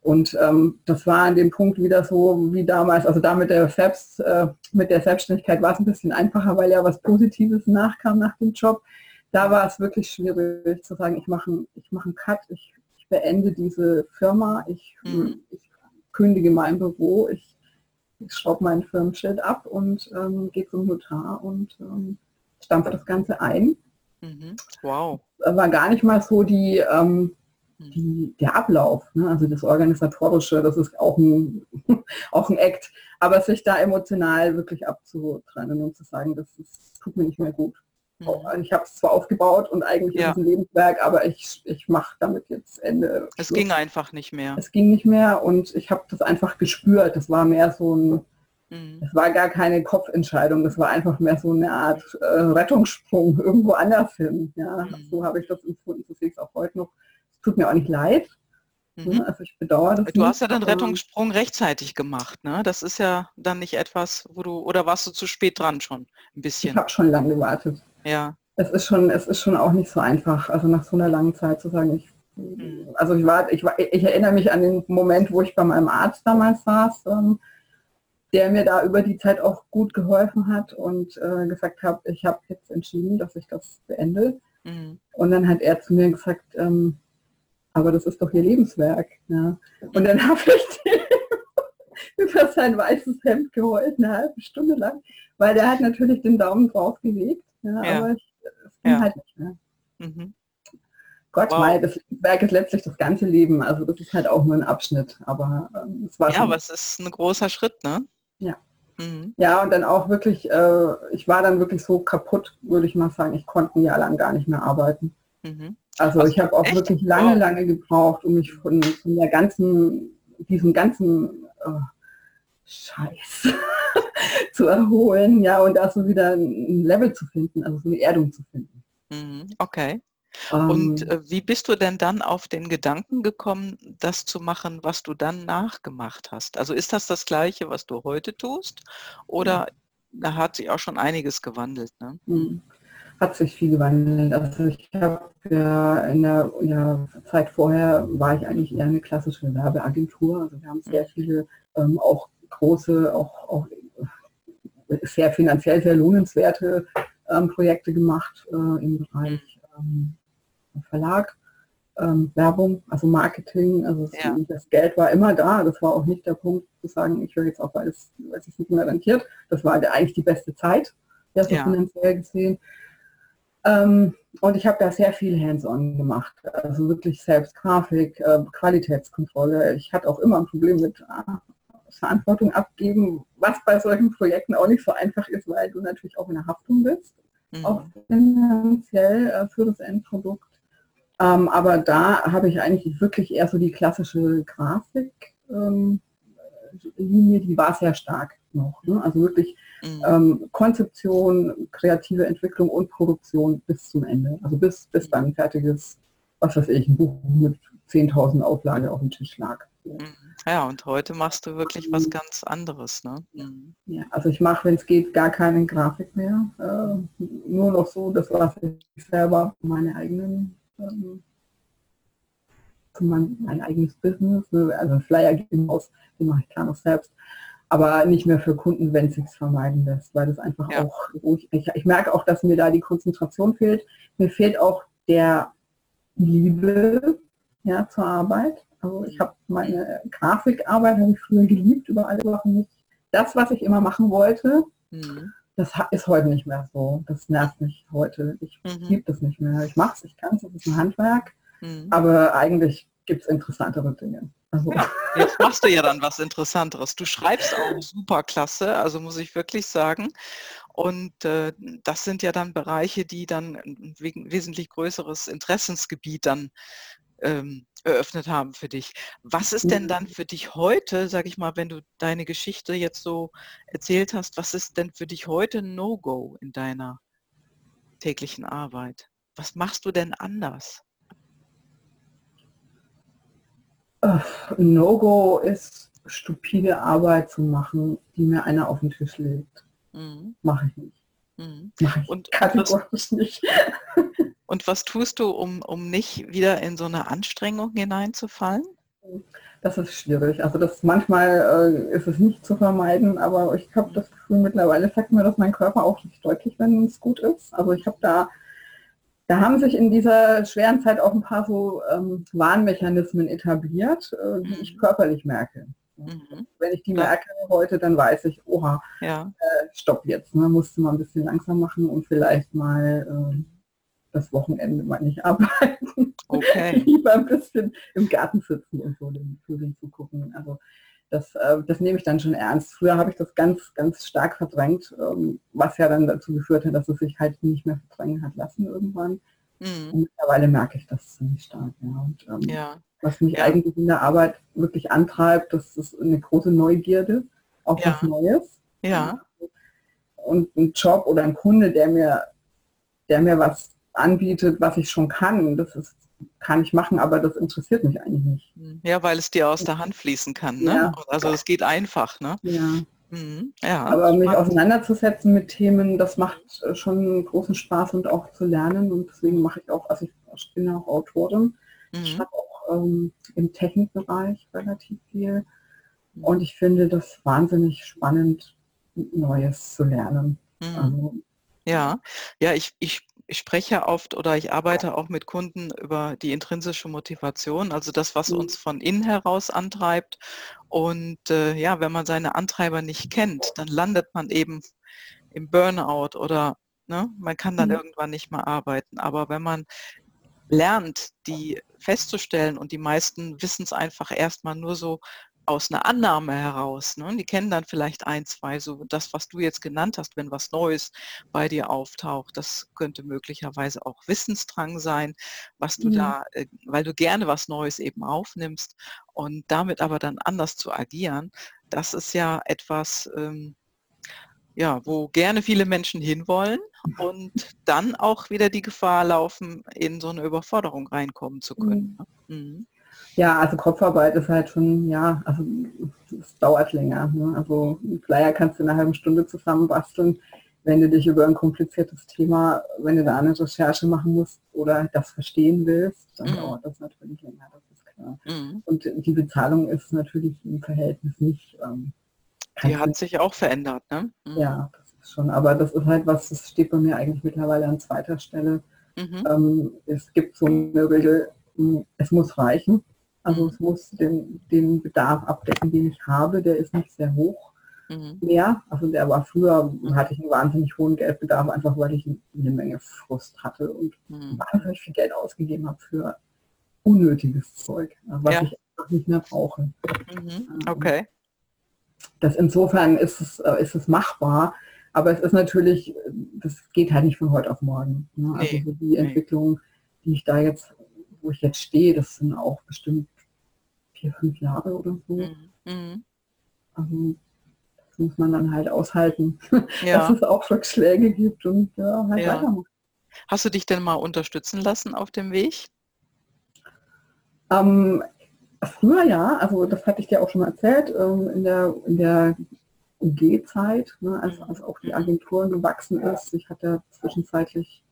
Und ähm, das war an dem Punkt wieder so wie damals, also da mit der, Selbst, äh, mit der Selbstständigkeit war es ein bisschen einfacher, weil ja was Positives nachkam nach dem Job. Da war es wirklich schwierig zu sagen, ich mache ich mach einen Cut, ich, ich beende diese Firma, ich, mhm. ich kündige mein Büro, ich, ich schraube meinen Firmenschild ab und ähm, gehe zum Notar und ähm, stampfe das Ganze ein. Mhm. Wow. War gar nicht mal so die, ähm, die, der Ablauf, ne? also das Organisatorische, das ist auch ein, auch ein Act, aber sich da emotional wirklich abzutrennen und zu sagen, das, das tut mir nicht mehr gut. Mhm. Ich habe es zwar aufgebaut und eigentlich ja. ist es ein Lebenswerk, aber ich, ich mache damit jetzt Ende. Es Schluss. ging einfach nicht mehr. Es ging nicht mehr und ich habe das einfach gespürt. Das war mehr so ein, mhm. Es war gar keine Kopfentscheidung, das war einfach mehr so eine Art äh, Rettungssprung irgendwo anders hin. Ja, mhm. so habe ich das empfunden, so sehe ich es auch heute noch tut mir auch nicht leid. Ne? Mhm. Also ich bedauere das. Du nicht, hast ja den Rettungssprung rechtzeitig gemacht, ne? Das ist ja dann nicht etwas, wo du, oder warst du zu spät dran schon ein bisschen? Ich habe schon lange gewartet. Ja. Es ist schon, es ist schon auch nicht so einfach, also nach so einer langen Zeit zu sagen, ich, mhm. also ich war, ich war, ich erinnere mich an den Moment, wo ich bei meinem Arzt damals saß, ähm, der mir da über die Zeit auch gut geholfen hat und äh, gesagt hat, ich habe jetzt entschieden, dass ich das beende. Mhm. Und dann hat er zu mir gesagt, ähm, aber das ist doch ihr Lebenswerk. Ja. Und dann habe ich über sein weißes Hemd geholt, eine halbe Stunde lang, weil der hat natürlich den Daumen drauf gelegt, ja, ja. aber ich, es ging ja. halt nicht mehr. Mhm. Gott, wow. Mal, das Werk ist letztlich das ganze Leben, also das ist halt auch nur ein Abschnitt, aber ähm, es war Ja, schon, aber es ist ein großer Schritt, ne? Ja. Mhm. Ja, und dann auch wirklich, äh, ich war dann wirklich so kaputt, würde ich mal sagen, ich konnte ein Jahr lang gar nicht mehr arbeiten. Mhm. Also Was, ich habe auch echt? wirklich lange, lange gebraucht, um mich von, von der ganzen, diesem ganzen oh, Scheiß zu erholen, ja, und da so wieder ein Level zu finden, also so eine Erdung zu finden. Mhm, okay. Und ähm. äh, wie bist du denn dann auf den Gedanken gekommen, das zu machen, was du dann nachgemacht hast? Also ist das das Gleiche, was du heute tust? Oder da hat sich auch schon einiges gewandelt? Ne? Mhm hat sich viel gewandelt. Also ich habe ja in der, der, Zeit vorher war ich eigentlich eher eine klassische Werbeagentur. Also wir haben sehr viele ähm, auch große, auch, auch sehr finanziell sehr lohnenswerte ähm, Projekte gemacht äh, im Bereich ähm, Verlag, ähm, Werbung, also Marketing. Also ja. das Geld war immer da. Das war auch nicht der Punkt zu sagen, ich höre jetzt auf, weil es, weil es nicht mehr rentiert. Das war eigentlich die beste Zeit, ja, so ja. finanziell gesehen. Ähm, und ich habe da sehr viel hands-on gemacht, also wirklich selbst Grafik, äh, Qualitätskontrolle. Ich hatte auch immer ein Problem mit äh, Verantwortung abgeben, was bei solchen Projekten auch nicht so einfach ist, weil du natürlich auch in der Haftung bist, mhm. auch finanziell äh, für das Endprodukt. Ähm, aber da habe ich eigentlich wirklich eher so die klassische Grafiklinie, ähm, die war sehr stark noch. Ne? Also wirklich mhm. ähm, Konzeption, kreative Entwicklung und Produktion bis zum Ende. Also bis, bis dann ein fertiges, was weiß ich, ein Buch mit 10.000 Auflage auf dem Tisch lag. Mhm. Ja, und heute machst du wirklich was ganz anderes. Ne? Mhm. Ja, also ich mache, wenn es geht, gar keine Grafik mehr. Äh, nur noch so, das was ich selber, meine eigenen ähm, mein, mein eigenes Business, ne? also Flyer geben aus, den mache ich klar noch selbst aber nicht mehr für Kunden, wenn es sich vermeiden lässt, weil das einfach ja. auch, ich, ich, merke auch, dass mir da die Konzentration fehlt. Mir fehlt auch der Liebe ja, zur Arbeit. Also ich habe meine Grafikarbeit habe ich früher geliebt über alle Sachen nicht. Das, was ich immer machen wollte, mhm. Das ist heute nicht mehr so. Das nervt mich heute. Ich mhm. liebe das nicht mehr. Ich mache es, ich kann es, das ist ein Handwerk. Mhm. Aber eigentlich gibt es interessantere Dinge. Also. Ja, jetzt machst du ja dann was Interessanteres. Du schreibst auch super klasse, also muss ich wirklich sagen. Und äh, das sind ja dann Bereiche, die dann ein wesentlich größeres Interessensgebiet dann ähm, eröffnet haben für dich. Was ist denn dann für dich heute, sag ich mal, wenn du deine Geschichte jetzt so erzählt hast, was ist denn für dich heute No-Go in deiner täglichen Arbeit? Was machst du denn anders? No-Go ist, stupide Arbeit zu machen, die mir einer auf den Tisch legt. Mhm. Mache ich nicht. Mhm. Mache ich und, kategorisch nicht. Und was tust du, um, um nicht wieder in so eine Anstrengung hineinzufallen? das ist schwierig. Also das manchmal äh, ist es nicht zu vermeiden, aber ich habe das Gefühl, mittlerweile sagt mir das mein Körper auch nicht deutlich, wenn es gut ist. Also ich habe da, da haben sich in dieser schweren Zeit auch ein paar so ähm, Warnmechanismen etabliert, äh, die ich mhm. körperlich merke. Mhm. Wenn ich die merke heute, dann weiß ich, oha, ja. äh, stopp jetzt, ne, musste mal ein bisschen langsam machen und vielleicht mal äh, das Wochenende mal nicht arbeiten. Okay. Lieber ein bisschen im Garten sitzen und so den Vögeln zu gucken. Also das, äh, das nehme ich dann schon ernst. Früher habe ich das ganz, ganz stark verdrängt, ähm, was ja dann dazu geführt hat, dass es sich halt nicht mehr verdrängen hat lassen irgendwann. Mhm. Und mittlerweile merke ich das ziemlich stark. Ja. Und, ähm, ja. Was mich ja. eigentlich in der Arbeit wirklich antreibt, das ist eine große Neugierde auf ja. was Neues. Ja. Und ein Job oder ein Kunde, der mir, der mir was anbietet, was ich schon kann, das ist, kann ich machen, aber das interessiert mich eigentlich nicht. Hm. Ja, weil es dir aus der Hand fließen kann. Ne? Ja. Also es geht einfach. Ne? Ja. Mhm. ja. Aber mich auseinanderzusetzen mit Themen, das macht äh, schon großen Spaß und auch zu lernen. Und deswegen mache ich auch, also ich bin auch Autorin. Mhm. Ich habe auch ähm, im Technikbereich relativ viel. Mhm. Und ich finde das wahnsinnig spannend, Neues zu lernen. Mhm. Also, ja, ja, ich, ich ich spreche oft oder ich arbeite auch mit Kunden über die intrinsische Motivation, also das, was mhm. uns von innen heraus antreibt. Und äh, ja, wenn man seine Antreiber nicht kennt, dann landet man eben im Burnout oder ne, man kann dann mhm. irgendwann nicht mehr arbeiten. Aber wenn man lernt, die festzustellen und die meisten wissen es einfach erstmal nur so aus einer Annahme heraus. Ne? Die kennen dann vielleicht ein, zwei, so das, was du jetzt genannt hast, wenn was Neues bei dir auftaucht. Das könnte möglicherweise auch Wissensdrang sein, was du mhm. da, äh, weil du gerne was Neues eben aufnimmst und damit aber dann anders zu agieren, das ist ja etwas, ähm, ja, wo gerne viele Menschen hinwollen und dann auch wieder die Gefahr laufen, in so eine Überforderung reinkommen zu können. Mhm. Ne? mhm. Ja, also Kopfarbeit ist halt schon, ja, also es dauert länger. Ne? Also einen Flyer kannst du in einer halben Stunde zusammenbasteln. Wenn du dich über ein kompliziertes Thema, wenn du da eine Recherche machen musst oder das verstehen willst, dann mhm. dauert das natürlich länger, das ist klar. Mhm. Und die Bezahlung ist natürlich im Verhältnis nicht. Ähm, die hat sich auch verändert, ne? Mhm. Ja, das ist schon, aber das ist halt was, das steht bei mir eigentlich mittlerweile an zweiter Stelle. Mhm. Ähm, es gibt so eine Regel, hm, es muss reichen. Also es muss den, den Bedarf abdecken, den ich habe. Der ist nicht sehr hoch mhm. mehr. Also der war früher, hatte ich einen wahnsinnig hohen Geldbedarf, einfach weil ich eine Menge Frust hatte und mhm. wahnsinnig viel Geld ausgegeben habe für unnötiges Zeug, was ja. ich einfach nicht mehr brauche. Mhm. Ähm, okay. Das insofern ist es, äh, ist es machbar, aber es ist natürlich, das geht halt nicht von heute auf morgen. Ne? Also nee, die Entwicklung, die ich da jetzt, wo ich jetzt stehe, das sind auch bestimmt vier, fünf Jahre oder so. Mhm. mhm. Also das muss man dann halt aushalten, ja. dass es auch Rückschläge gibt und ja, halt ja. weitermachen. Hast du dich denn mal unterstützen lassen auf dem Weg? Ähm, früher ja, also das hatte ich dir auch schon mal erzählt, ähm, in der, in der UG-Zeit, ne, als, als auch die mhm. Agentur gewachsen ist. Ich hatte zwischenzeitlich,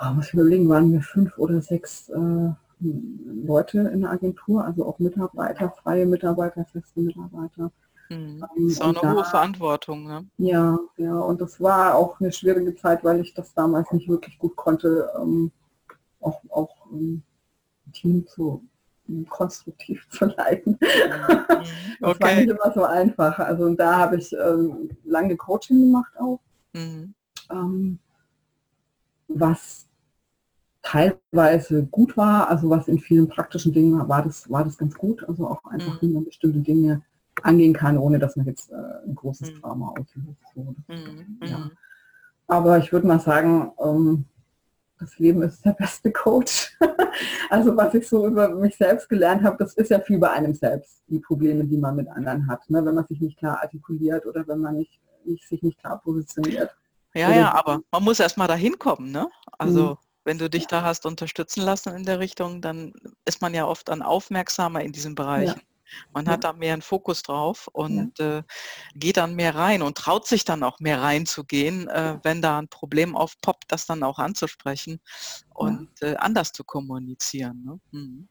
oh, muss ich überlegen, waren wir fünf oder sechs äh, Leute in der Agentur, also auch Mitarbeiter, freie Mitarbeiter, feste Mitarbeiter. Mhm. Das ist auch eine da, hohe Verantwortung. Ne? Ja, ja, und das war auch eine schwierige Zeit, weil ich das damals nicht wirklich gut konnte, ähm, auch, auch ähm, Team zu ähm, konstruktiv zu leiten. Mhm. das okay. war nicht immer so einfach. Also da habe ich ähm, lange Coaching gemacht auch. Mhm. Ähm, was teilweise gut war, also was in vielen praktischen Dingen war das, war das ganz gut, also auch einfach, mhm. wie man bestimmte Dinge angehen kann, ohne dass man jetzt äh, ein großes mhm. Drama auslöst. So, mhm. ja. Mhm. Aber ich würde mal sagen, ähm, das Leben ist der beste Coach. also was ich so über mich selbst gelernt habe, das ist ja viel bei einem selbst, die Probleme, die man mit anderen hat. Ne? Wenn man sich nicht klar artikuliert oder wenn man nicht, nicht sich nicht klar positioniert. Ja, ja, aber man muss erst mal dahin kommen, ne? Also mhm wenn du dich da hast unterstützen lassen in der Richtung, dann ist man ja oft dann aufmerksamer in diesem Bereich. Ja. Man ja. hat da mehr einen Fokus drauf und ja. äh, geht dann mehr rein und traut sich dann auch mehr reinzugehen, äh, wenn da ein Problem aufpoppt, das dann auch anzusprechen und äh, anders zu kommunizieren. Ne? Mhm.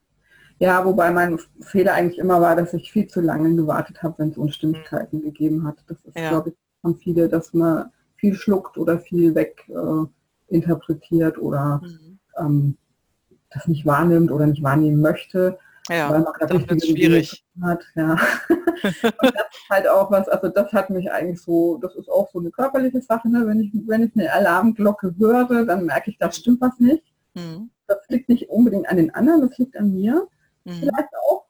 Ja, wobei mein Fehler eigentlich immer war, dass ich viel zu lange gewartet habe, wenn es Unstimmigkeiten mhm. gegeben hat. Das ist, ja. glaube ich, haben viele, dass man viel schluckt oder viel weg äh, interpretiert oder mhm. ähm, das nicht wahrnimmt oder nicht wahrnehmen möchte. Ja, weil man das wird schwierig. Hat, ja. und das ist halt auch was, also das hat mich eigentlich so, das ist auch so eine körperliche Sache, ne? wenn, ich, wenn ich eine Alarmglocke höre, dann merke ich, da stimmt was nicht. Mhm. Das liegt nicht unbedingt an den anderen, das liegt an mir mhm. vielleicht auch.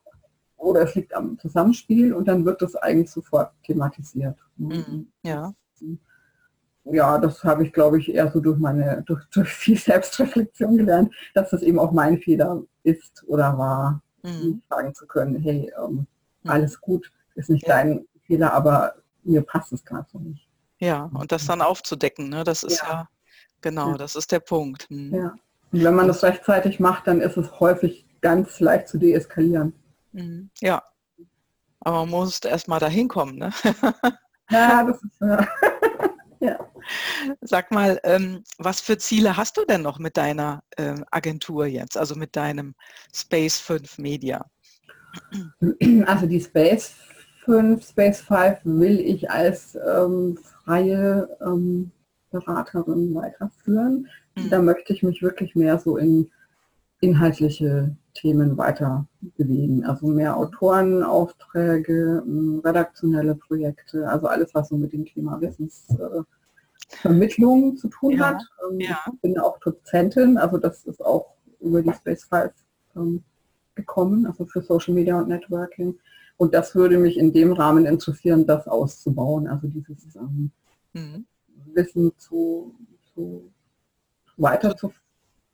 Oder es liegt am Zusammenspiel und dann wird das eigentlich sofort thematisiert. Mhm. Ja. Ja, das habe ich, glaube ich, eher so durch meine, durch, durch viel Selbstreflexion gelernt, dass das eben auch mein Fehler ist oder war, mhm. sagen zu können, hey, ähm, mhm. alles gut, ist nicht ja. dein Fehler, aber mir passt es gerade so nicht. Ja, und das dann aufzudecken, ne? das ist ja, ja genau, ja. das ist der Punkt. Mhm. Ja. Und wenn man das rechtzeitig macht, dann ist es häufig ganz leicht zu deeskalieren. Mhm. Ja, aber man muss erst mal dahin kommen. Ne? ja, das ist ja. Ja. Sag mal, ähm, was für Ziele hast du denn noch mit deiner äh, Agentur jetzt, also mit deinem Space 5 Media? Also die Space 5, Space 5 will ich als ähm, freie ähm, Beraterin weiterführen. Mhm. Da möchte ich mich wirklich mehr so in inhaltliche Themen weiter bewegen. Also mehr Autorenaufträge, redaktionelle Projekte, also alles, was so mit dem Thema Wissensvermittlung zu tun ja, hat. Ähm, ja. Ich bin auch Dozentin, also das ist auch über die Space 5 ähm, gekommen, also für Social Media und Networking. Und das würde mich in dem Rahmen interessieren, das auszubauen, also dieses ähm, mhm. Wissen zu, zu weiter zu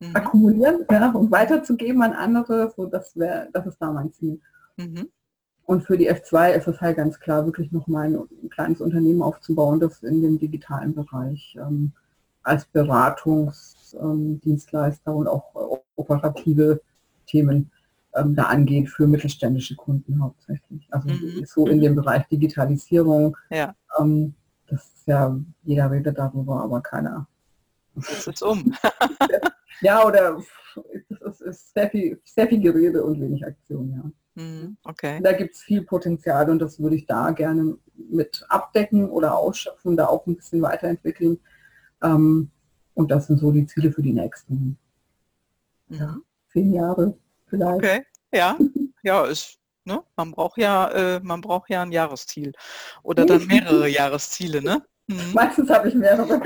mhm. akkumulieren ja, und weiterzugeben an andere. So, das wäre, das ist da mein Ziel. Mhm. Und für die F2 ist es halt ganz klar, wirklich nochmal ein, ein kleines Unternehmen aufzubauen, das in dem digitalen Bereich ähm, als Beratungsdienstleister ähm, und auch äh, operative Themen ähm, da angeht für mittelständische Kunden hauptsächlich. Also mhm. so in dem Bereich Digitalisierung. Ja. Ähm, das ist ja, jeder redet darüber, aber keiner. Das ist um. Ja, oder es ist sehr viel, sehr viel Gerede und wenig Aktion, ja. Mhm, okay. Da gibt es viel Potenzial und das würde ich da gerne mit abdecken oder ausschöpfen, da auch ein bisschen weiterentwickeln. Ähm, und das sind so die Ziele für die nächsten mhm. ja, zehn Jahre vielleicht. Okay, ja, ja, ist, ne? man braucht ja, äh, man braucht ja ein Jahresziel oder dann mehrere Jahresziele, ne? Mhm. Meistens habe ich mehrere.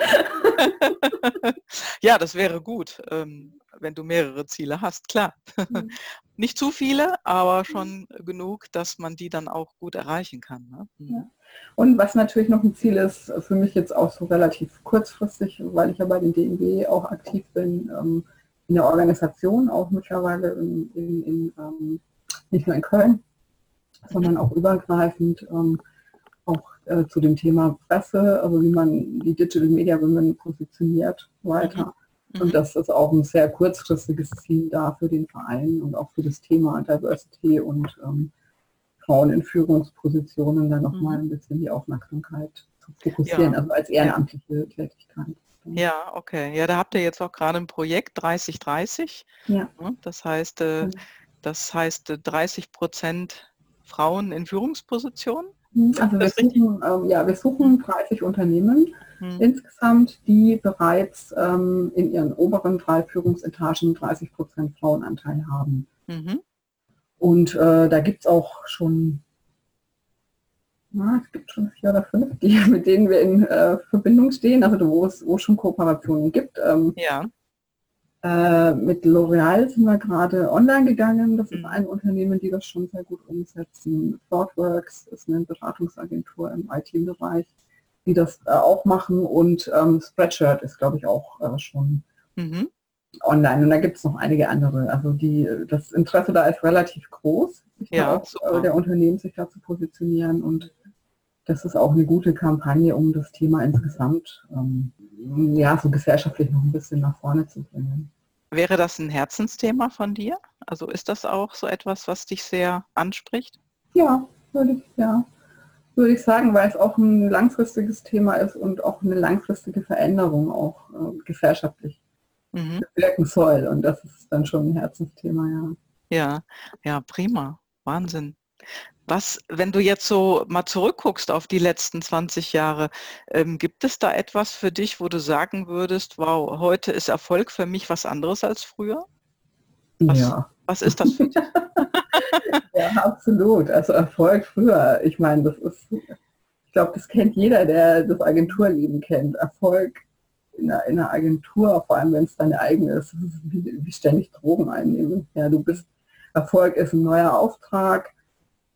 ja, das wäre gut, ähm, wenn du mehrere Ziele hast, klar. Mhm. Nicht zu viele, aber mhm. schon genug, dass man die dann auch gut erreichen kann. Ne? Mhm. Ja. Und was natürlich noch ein Ziel ist, für mich jetzt auch so relativ kurzfristig, weil ich ja bei den DNB auch aktiv bin, ähm, in der Organisation, auch mittlerweile in, in, in ähm, nicht nur in Köln, sondern auch übergreifend ähm, auch äh, zu dem Thema Presse, also wie man die Digital Media Women positioniert weiter. Mhm. Und das ist auch ein sehr kurzfristiges Ziel da für den Verein und auch für das Thema Diversity und ähm, Frauen in Führungspositionen dann nochmal mhm. ein bisschen die Aufmerksamkeit zu fokussieren, ja. also als ehrenamtliche ja. Tätigkeit. Ja, okay. Ja, da habt ihr jetzt auch gerade ein Projekt 3030. Ja. Das heißt, äh, das heißt 30 äh, Prozent Frauen in Führungspositionen. Mhm. Also wir suchen, ähm, ja, wir suchen 30 Unternehmen mhm. insgesamt, die bereits ähm, in ihren oberen drei Führungsetagen 30 Prozent Frauenanteil haben. Mhm. Und äh, da gibt es auch schon, na, es gibt schon vier oder fünf, die, mit denen wir in äh, Verbindung stehen, also wo es wo schon Kooperationen gibt. Ähm, ja. Äh, mit L'Oreal sind wir gerade online gegangen. Das ist mhm. ein Unternehmen, die das schon sehr gut umsetzen. ThoughtWorks ist eine Beratungsagentur im IT-Bereich, die das äh, auch machen. Und ähm, Spreadshirt ist, glaube ich, auch äh, schon mhm. online. Und da gibt es noch einige andere. Also die, das Interesse da ist relativ groß, ja, auch, äh, der Unternehmen sich da zu positionieren. Und das ist auch eine gute Kampagne, um das Thema insgesamt ähm, ja, so gesellschaftlich noch ein bisschen nach vorne zu bringen. Wäre das ein Herzensthema von dir? Also ist das auch so etwas, was dich sehr anspricht? Ja, würde ich, ja, würde ich sagen, weil es auch ein langfristiges Thema ist und auch eine langfristige Veränderung auch äh, gesellschaftlich mhm. wirken soll. Und das ist dann schon ein Herzensthema, ja. Ja, ja, prima. Wahnsinn. Was, wenn du jetzt so mal zurückguckst auf die letzten 20 Jahre, ähm, gibt es da etwas für dich, wo du sagen würdest, wow, heute ist Erfolg für mich was anderes als früher? Was, Ja. was ist das für dich? Ja, absolut. Also Erfolg früher. Ich meine, das ist, ich glaube, das kennt jeder, der das Agenturleben kennt. Erfolg in einer, in einer Agentur, vor allem wenn es deine eigene ist, wie, wie ständig Drogen einnehmen. Ja, du bist, Erfolg ist ein neuer Auftrag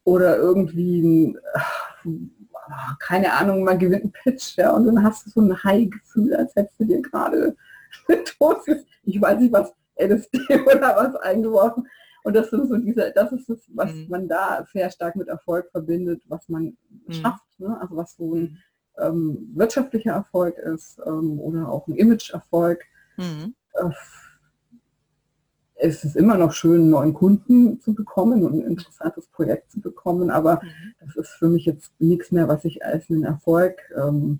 oder irgendwie ein, ach, keine Ahnung, man gewinnt einen Pitch, ja, und dann hast du so ein High-Gefühl, als hättest du dir gerade eine Dosis, ich weiß nicht was, LSD oder was eingeworfen. Und das sind so diese, das ist das, was Mhm. man da sehr stark mit Erfolg verbindet, was man Mhm. schafft, ne? also was so ein ähm, wirtschaftlicher Erfolg ist ähm, oder auch ein Image-Erfolg. Mhm. Äh, es ist immer noch schön, einen neuen Kunden zu bekommen und ein interessantes Projekt zu bekommen, aber Mhm. das ist für mich jetzt nichts mehr, was ich als einen Erfolg ähm,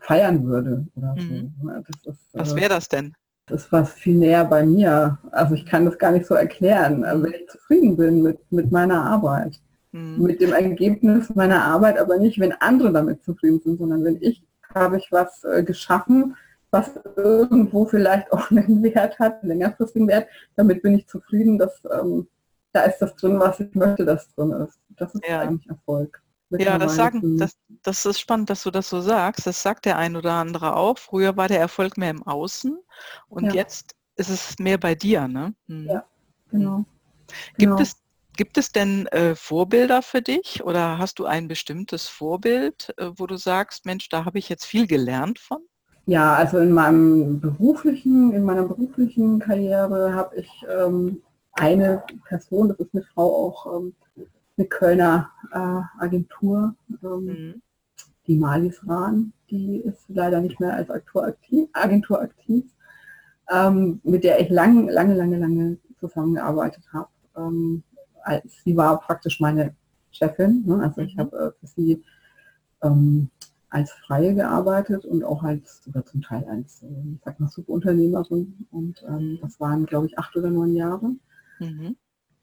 feiern würde. Oder Mhm. so. Das ist, Was äh, wäre das denn? das ist was viel näher bei mir. Also ich kann das gar nicht so erklären, äh, wenn ich zufrieden bin mit, mit meiner Arbeit, Mhm. mit dem Ergebnis meiner Arbeit, aber nicht, wenn andere damit zufrieden sind, sondern wenn ich habe ich was äh, geschaffen, was irgendwo vielleicht auch einen Wert hat, einen längerfristigen Wert, damit bin ich zufrieden, dass ähm, da ist das drin, was ich möchte, dass drin ist. Das ist Ja. eigentlich Erfolg. Ja, das sagen, das, das ist spannend, dass du das so sagst. Das sagt der ein oder andere auch. Früher war der Erfolg mehr im Außen und Ja. jetzt ist es mehr bei dir, ne? Mhm. Ja. genau. Gibt genau. es, gibt es denn äh, Vorbilder für dich oder hast du ein bestimmtes Vorbild, äh, wo du sagst, Mensch, da habe ich jetzt viel gelernt von? Ja, also in meinem beruflichen, in meiner beruflichen Karriere habe ich ähm, eine Person, das ist eine Frau auch, ähm, eine Kölner äh, Agentur, ähm, Mhm. die Malis Rahn, die ist leider nicht mehr als Agentur aktiv, Agentur aktiv ähm, mit der ich lange, lange, lange, lange zusammengearbeitet habe. Ähm, sie war praktisch meine Chefin, ne? also ich Mhm. habe äh, für sie ähm, als Freie gearbeitet und auch als, oder zum Teil als, äh, ich sag mal, Subunternehmerin und ähm, Mhm. das waren, glaube ich, acht oder neun Jahre Mhm.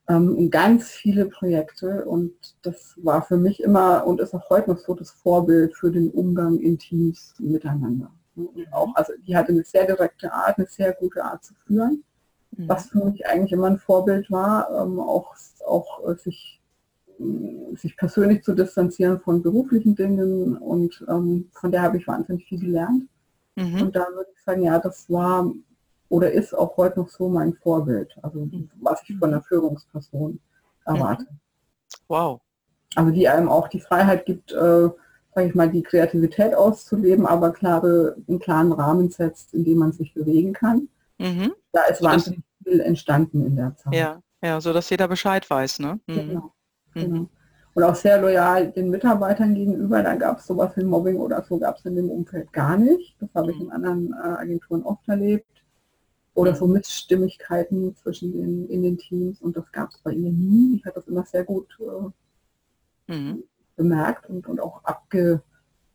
ähm, und ganz viele Projekte und das war für mich immer und ist auch heute noch so das Vorbild für den Umgang in Teams miteinander. Und auch, also die hatte eine sehr direkte Art, eine sehr gute Art zu führen, Mhm. was für mich eigentlich immer ein Vorbild war, ähm, auch, auch äh, sich, sich persönlich zu distanzieren von beruflichen Dingen und ähm, von der habe ich wahnsinnig viel gelernt. Mhm. Und da würde ich sagen, ja, das war oder ist auch heute noch so mein Vorbild, also Mhm. was ich von einer Führungsperson erwarte. Wow. Also die einem auch die Freiheit gibt, äh, sage ich mal, die Kreativität auszuleben, aber klare, einen klaren Rahmen setzt, in dem man sich bewegen kann. Mhm. Da ist So, wahnsinnig viel entstanden in der Zeit. Ja, ja, so dass jeder Bescheid weiß, ne? Mhm. Genau. Mhm. genau. Und auch sehr loyal den Mitarbeitern gegenüber. Da gab es sowas wie Mobbing oder so, gab es in dem Umfeld gar nicht. Das habe ich Mhm. in anderen äh, Agenturen oft erlebt. Oder so Missstimmigkeiten zwischen den, in den Teams und das gab es bei ihr nie. Ich habe das immer sehr gut äh, Mhm. bemerkt und, und auch abge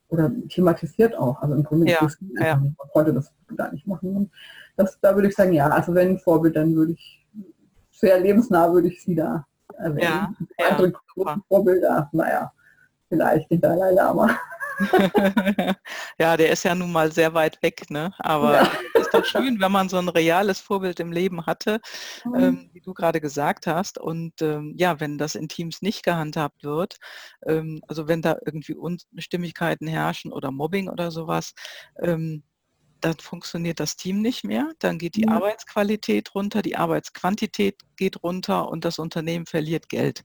oder thematisiert auch. Also im Grunde Ja, ja. man konnte das gar nicht machen. Und das, da würde ich sagen, ja, also wenn ein Vorbild, dann würde ich sehr lebensnah würde ich sie da erwähnen. Ja, ja, Andere große Vorbilder, naja, vielleicht den Dalai Lama. ja, der ist ja nun mal sehr weit weg, ne? Aber Ja. es ist doch schön, wenn man so ein reales Vorbild im Leben hatte, ähm, wie du gerade gesagt hast. Und ähm, ja, wenn das in Teams nicht gehandhabt wird, ähm, also wenn da irgendwie Unstimmigkeiten herrschen oder Mobbing oder sowas, ähm, dann funktioniert das Team nicht mehr, dann geht die Ja. Arbeitsqualität runter, die Arbeitsquantität geht runter und das Unternehmen verliert Geld.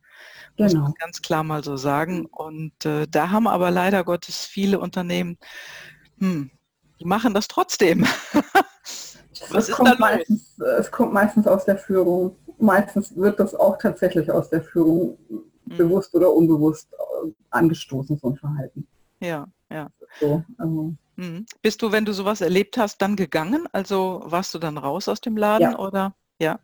Muss man Genau. ganz klar mal so sagen. Und äh, da haben aber leider Gottes viele Unternehmen, hm, die machen das trotzdem. Was es, ist kommt da los? meistens, es kommt meistens aus der Führung. Meistens wird das auch tatsächlich aus der Führung Mhm. bewusst oder unbewusst äh, angestoßen, so ein Verhalten. Ja, ja. So, also, Mhm. Bist du, wenn du sowas erlebt hast, dann gegangen? Also warst du dann raus aus dem Laden Ja. oder? Ja.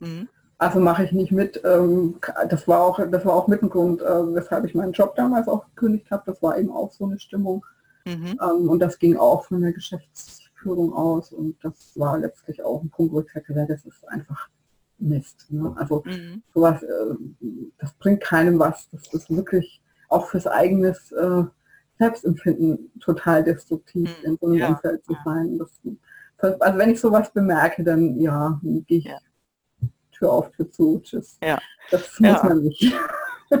Mhm. Also mache ich nicht mit. Ähm, das war auch, das war auch mit ein Grund, äh, weshalb ich meinen Job damals auch gekündigt habe. Das war eben auch so eine Stimmung. Mhm. Ähm, und das ging auch von der Geschäftsführung aus. Und das war letztlich auch ein Punkt, wo ich gesagt habe, das ist einfach Mist. Ne? Also mhm. sowas, äh, das bringt keinem was. Das ist wirklich auch fürs eigenes äh, Selbstempfinden total destruktiv, mhm. in so einem ja. Umfeld zu sein. Das, also wenn ich sowas bemerke, dann ja, gehe ich ja. Tür auf, Tür zu, tschüss. Ja. Das muss ja. man nicht.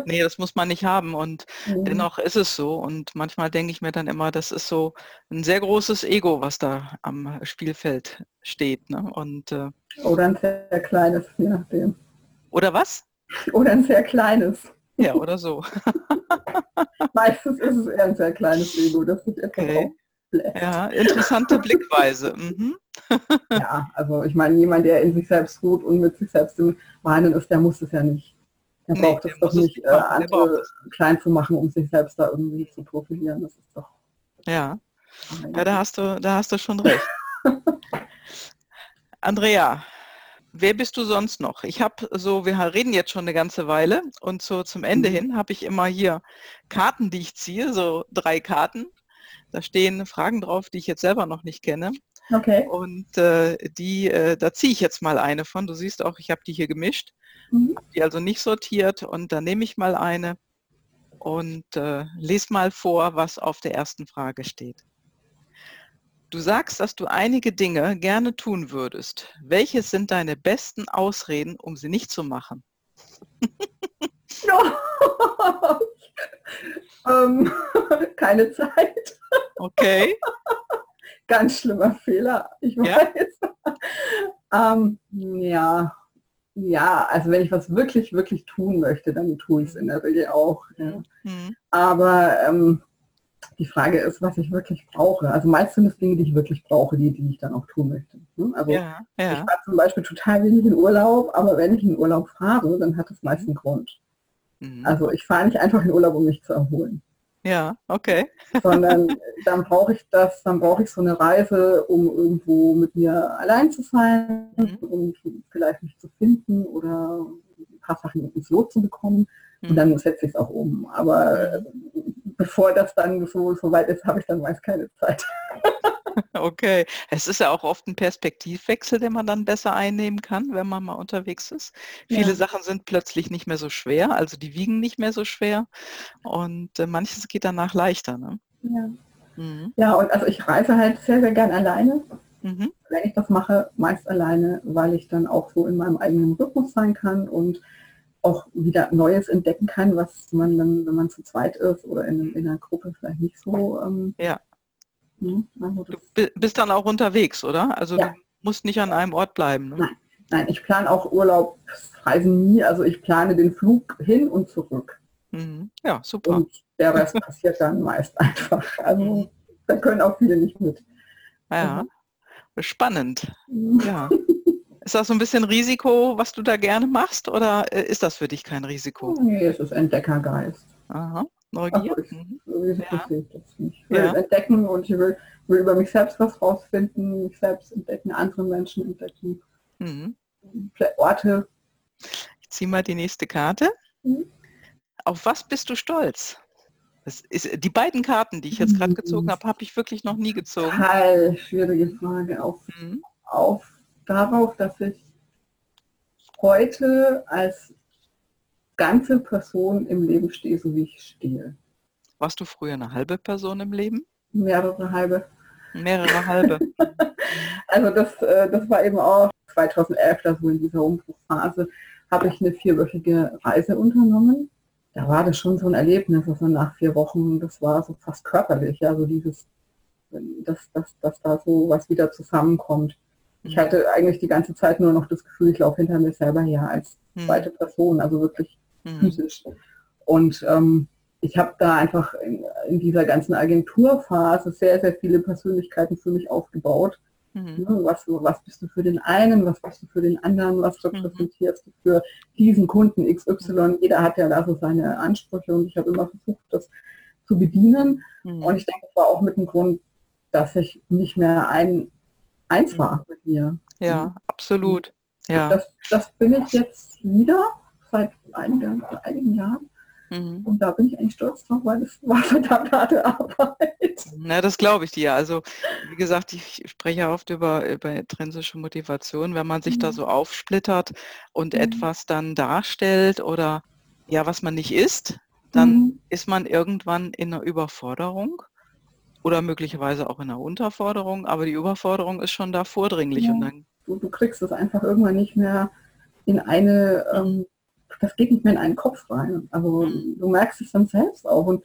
Nee, das muss man nicht haben und mhm. dennoch ist es so und manchmal denke ich mir dann immer, das ist so ein sehr großes Ego, was da am Spielfeld steht. Ne? Und, äh, oder ein sehr kleines, je nachdem. Oder was? Oder ein sehr kleines. Ja, oder so. Meistens ist es eher ein sehr kleines Ego, das wird etwas okay. Ja, interessante Blickweise. Mhm. ja, also ich meine, jemand, der in sich selbst ruht und mit sich selbst im Reinen ist, der muss es ja nicht. Der nee, braucht es doch nicht, äh, andere klein zu machen, um sich selbst da irgendwie zu profilieren. Das ist doch. Ja. Ja, da hast du, da hast du schon recht. Andrea, wer bist du sonst noch? Ich habe so, wir reden jetzt schon eine ganze Weile und so zum Ende mhm. hin habe ich immer hier Karten, die ich ziehe, so drei Karten. Da stehen Fragen drauf, die ich jetzt selber noch nicht kenne. Okay. Und äh, die, äh, da ziehe ich jetzt mal eine von. Du siehst auch, ich habe die hier gemischt. Mhm. die also nicht sortiert und dann nehme ich mal eine und äh, lese mal vor, was auf der ersten Frage steht. Du sagst, dass du einige Dinge gerne tun würdest. Welche sind deine besten Ausreden, um sie nicht zu machen? ähm, keine Zeit. Okay. Ganz schlimmer Fehler. Ich weiß. Ja, ähm, ja ja, also wenn ich was wirklich, wirklich tun möchte, dann tue ich es in der Regel auch. Ja. Mhm. Aber ähm, die Frage ist, was ich wirklich brauche. Also meist sind es Dinge, die ich wirklich brauche, die, die ich dann auch tun möchte. Ne? Also ja, ja. ich fahre zum Beispiel total wenig in Urlaub, aber wenn ich in Urlaub fahre, dann hat es meist einen Grund. Mhm. Also ich fahre nicht einfach in Urlaub, um mich zu erholen. Ja, okay. Sondern dann brauche ich das, dann brauche ich so eine Reise, um irgendwo mit mir allein zu sein mhm. und vielleicht mich zu finden oder ein paar Sachen ins Lot zu bekommen. Mhm. Und dann setze ich es auch um. Aber bevor das dann so, so weit ist, habe ich dann meist keine Zeit. Okay, es ist ja auch oft ein Perspektivwechsel, den man dann besser einnehmen kann, wenn man mal unterwegs ist. Viele ja. Sachen sind plötzlich nicht mehr so schwer, also die wiegen nicht mehr so schwer und äh, manches geht danach leichter. Ne? Ja. Mhm. ja, und also ich reise halt sehr, sehr gern alleine. Mhm. Wenn ich das mache, meist alleine, weil ich dann auch so in meinem eigenen Rhythmus sein kann und auch wieder Neues entdecken kann, was man dann, wenn man zu zweit ist oder in, in einer Gruppe vielleicht nicht so ähm, ja. Ne? Also du bist dann auch unterwegs, oder? Also ja. du musst nicht an einem Ort bleiben. Ne? Nein. Nein, ich plane auch Urlaubsreisen nie. Also ich plane den Flug hin und zurück. Mhm. Ja, super. Und der Rest passiert dann meist einfach. Also mhm. da können auch viele nicht mit. Ja, mhm. spannend. Mhm. Ja. Ist das so ein bisschen Risiko, was du da gerne machst oder äh, ist das für dich kein Risiko? Nee, es ist Entdeckergeist. Aha. Neugier. Ach, ich, mhm. ja. Ich will ja. entdecken und ich will, will, über mich selbst was rausfinden, mich selbst entdecken, andere Menschen entdecken, mhm. Orte. Ich ziehe mal die nächste Karte. Mhm. Auf was bist du stolz? Das ist, die beiden Karten, die ich jetzt gerade gezogen habe, habe ich wirklich noch nie gezogen. Total schwierige Frage. Auf, mhm. auf darauf, dass ich heute als ganze Person im Leben stehe, so wie ich stehe. Warst du früher eine halbe Person im Leben? Mehrere halbe. Mehrere halbe. also das, äh, das war eben auch 2011, da so in dieser Umbruchphase, habe ich eine vierwöchige Reise unternommen. Da war das schon so ein Erlebnis, also nach vier Wochen, das war so fast körperlich, also dieses, dass, dass, dass da so was wieder zusammenkommt. Ich mhm. hatte eigentlich die ganze Zeit nur noch das Gefühl, ich laufe hinter mir selber her als mhm. zweite Person, also wirklich mhm. physisch. Und ähm, ich habe da einfach in, in, dieser ganzen Agenturphase sehr, sehr viele Persönlichkeiten für mich aufgebaut. Mhm. Was, was bist du für den einen, was bist du für den anderen, was mhm. repräsentierst du für diesen Kunden XY. Mhm. Jeder hat ja da so seine Ansprüche und ich habe immer versucht, das zu bedienen. Mhm. Und ich denke, das war auch mit dem Grund, dass ich nicht mehr ein, mit mir. Ja, absolut. Ja. Das, das bin ich jetzt wieder seit einigen, einigen Jahren. Mhm. Und da bin ich eigentlich stolz drauf, weil es war verdammt harte Arbeit. Na, das glaube ich dir. Also, wie gesagt, ich spreche oft über, über intrinsische Motivation, wenn man sich da Mhm. so aufsplittert und Mhm. etwas dann darstellt oder ja, was man nicht ist, dann Mhm. ist man irgendwann in einer Überforderung oder möglicherweise auch in einer Unterforderung, aber die Überforderung ist schon da vordringlich und Ja. dann Du, du kriegst es einfach irgendwann nicht mehr in eine, ähm, das geht nicht mehr in einen Kopf rein. Also Mhm. du merkst es dann selbst auch und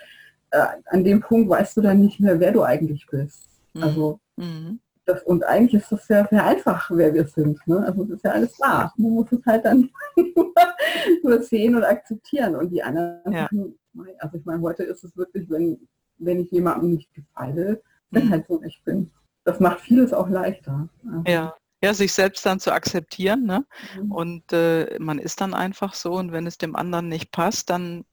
äh, an dem Punkt weißt du dann nicht mehr, wer du eigentlich bist. Mhm. Also Mhm. das, und eigentlich ist das ja sehr einfach, wer wir sind. Ne? Also das ist ja alles da. Man muss es halt dann nur sehen und akzeptieren. Und die anderen Ja. Sachen, also ich meine, heute ist es wirklich, wenn, wenn ich jemandem nicht gefalle, dann Mhm. halt so ich bin. Das macht vieles auch leichter. Ja. ja, sich selbst dann zu akzeptieren, ne? mhm. Und äh, man ist dann einfach so und wenn es dem anderen nicht passt, dann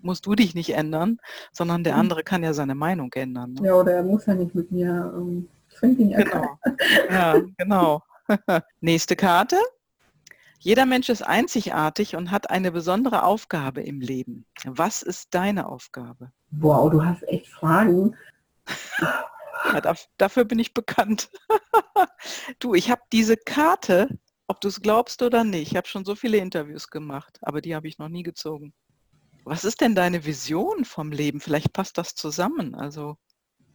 musst du dich nicht ändern, sondern der Mhm. andere kann ja seine Meinung ändern. Ne? Ja, oder er muss ja nicht mit mir, ähm, ja keiner. Genau. Ja, genau. Nächste Karte. Jeder Mensch ist einzigartig und hat eine besondere Aufgabe im Leben. Was ist deine Aufgabe? Wow, du hast echt Fragen. Ja, daf- dafür bin ich bekannt. du, ich habe diese Karte, ob du es glaubst oder nicht, ich habe schon so viele Interviews gemacht, aber die habe ich noch nie gezogen. Was ist denn deine Vision vom Leben? Vielleicht passt das zusammen. Also,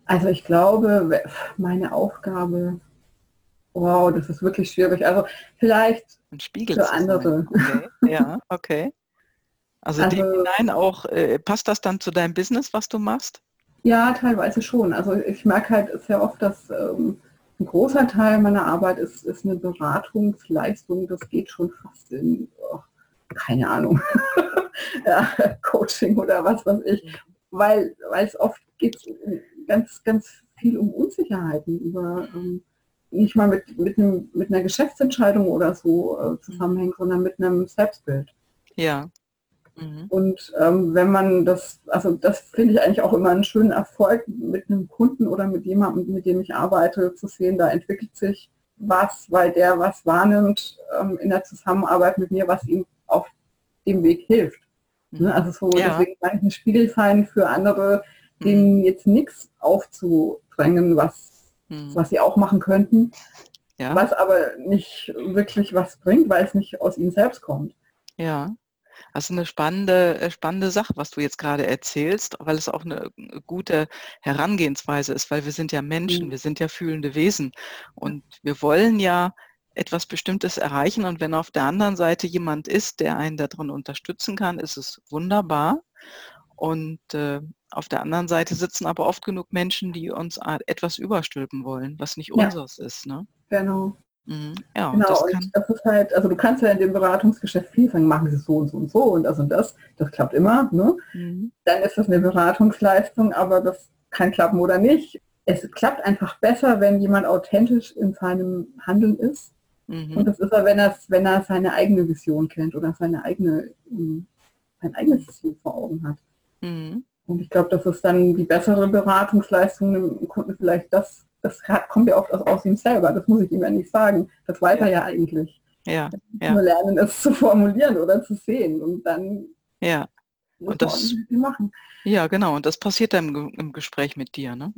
Also ich glaube, meine Aufgabe, wow, das ist wirklich schwierig. Also vielleicht, ein Spiegel Für andere. Okay. Ja, okay. Also, Also- hinein auch, äh, passt das dann zu deinem Business, was du machst? ja, teilweise schon. Also ich merke halt sehr oft, dass ähm, ein großer Teil meiner Arbeit ist, ist eine Beratungsleistung. Das geht schon fast in, oh, keine Ahnung, ja, Coaching oder was weiß ich. Weil, weil es oft geht ganz, ganz viel um Unsicherheiten über ähm, nicht mal mit, mit, einem, mit einer Geschäftsentscheidung oder so äh, zusammenhängt, sondern mit einem Selbstbild. Ja. Mhm. Und ähm, wenn man das, also das finde ich eigentlich auch immer einen schönen Erfolg mit einem Kunden oder mit jemandem, mit dem ich arbeite, zu sehen, da entwickelt sich was, weil der was wahrnimmt ähm, in der Zusammenarbeit mit mir, was ihm auf dem Weg hilft. Ne? Also so, Ja. deswegen kann ich ein Spiegel sein für andere, Mhm. denen jetzt nichts aufzudrängen, was, Mhm. was sie auch machen könnten, Ja. was aber nicht wirklich was bringt, weil es nicht aus ihnen selbst kommt. Ja, das ist eine spannende, äh, spannende Sache, was du jetzt gerade erzählst, weil es auch eine äh, gute Herangehensweise ist, weil wir sind ja Menschen, Mhm. wir sind ja fühlende Wesen und wir wollen ja etwas Bestimmtes erreichen und wenn auf der anderen Seite jemand ist, der einen darin unterstützen kann, ist es wunderbar. Und äh, auf der anderen Seite sitzen aber oft genug Menschen, die uns etwas überstülpen wollen, was nicht Ja. unseres ist. Ne? Genau. Mhm. Ja, und Genau, das und das ist halt, also du kannst ja in dem Beratungsgeschäft viel sagen, machen sie so und so und so und das und das, das klappt immer, ne? Mhm. Dann ist das eine Beratungsleistung, aber das kann klappen oder nicht. Es klappt einfach besser, wenn jemand authentisch in seinem Handeln ist. Und Mhm. das ist er, wenn er, wenn er seine eigene Vision kennt oder seine eigene, ähm, sein eigenes Ziel vor Augen hat. Mhm. Und ich glaube, das ist dann die bessere Beratungsleistung, dem Kunden vielleicht das, das hat, kommt ja oft aus, aus ihm selber, das muss ich ihm ja nicht sagen. Das weiß er ja eigentlich. Ja, Ja. Nur lernen, es zu formulieren oder zu sehen. Und dann ja. muss Und das- machen. Ja, genau. Und das passiert dann im, im Gespräch mit dir, ne?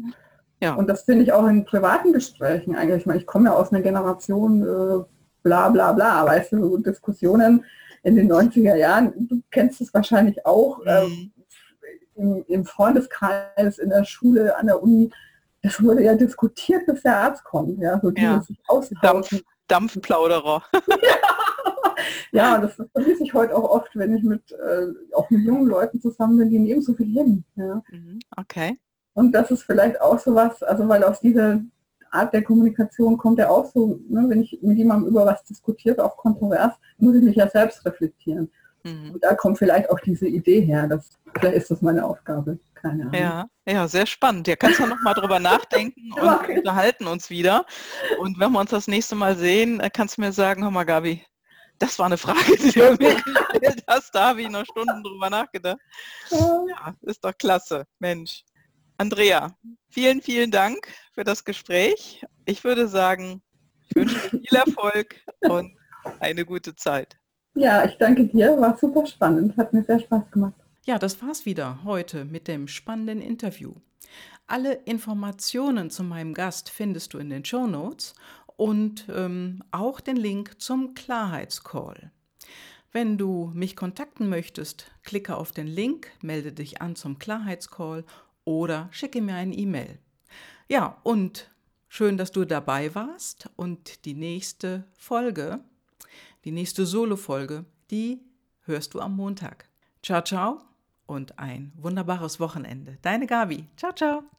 Ja. Und das finde ich auch in privaten Gesprächen eigentlich. Ich meine, ich komme ja aus einer Generation äh, bla bla bla, weißt du, so Diskussionen in den 90er Jahren, du kennst es wahrscheinlich auch, äh, Mhm. im, im Freundeskreis, in der Schule, an der Uni, das wurde ja diskutiert, bis der Arzt kommt, ja, so Ja. austauschen. Dampfplauderer. Ja, das vermisse ich heute auch oft, wenn ich mit, äh, auch mit jungen Leuten zusammen bin, die nehmen so viel hin. Ja. Mhm. Okay. Und das ist vielleicht auch so was, also weil aus dieser Art der Kommunikation kommt ja auch so, ne, wenn ich mit jemandem über was diskutiere, auch kontrovers, muss ich mich ja selbst reflektieren. Mhm. Und da kommt vielleicht auch diese Idee her, dass vielleicht ist das meine Aufgabe. Keine Ahnung. Ja, ja, sehr spannend. Ja, kannst du noch mal drüber nachdenken und Okay. wir unterhalten uns wieder. Und wenn wir uns das nächste Mal sehen, äh, kannst du mir sagen, hör mal, Gabi, das war eine Frage, die du mir gestellt hast. Da habe ich noch Stunden drüber nachgedacht. Ja, ist doch klasse, Mensch. Andrea, vielen, vielen Dank für das Gespräch. Ich würde sagen, ich wünsche dir viel Erfolg und eine gute Zeit. Ja, ich danke dir, war super spannend, hat mir sehr Spaß gemacht. Ja, das war's wieder heute mit dem spannenden Interview. Alle Informationen zu meinem Gast findest du in den Show Notes und ähm, auch den Link zum Klarheitscall. Wenn du mich kontakten möchtest, klicke auf den Link, melde dich an zum Klarheitscall oder schicke mir eine E-Mail. Ja, und schön, dass du dabei warst und die nächste Folge, die nächste Solo-Folge, die hörst du am Montag. Ciao, ciao und ein wunderbares Wochenende. Deine Gabi. Ciao, ciao.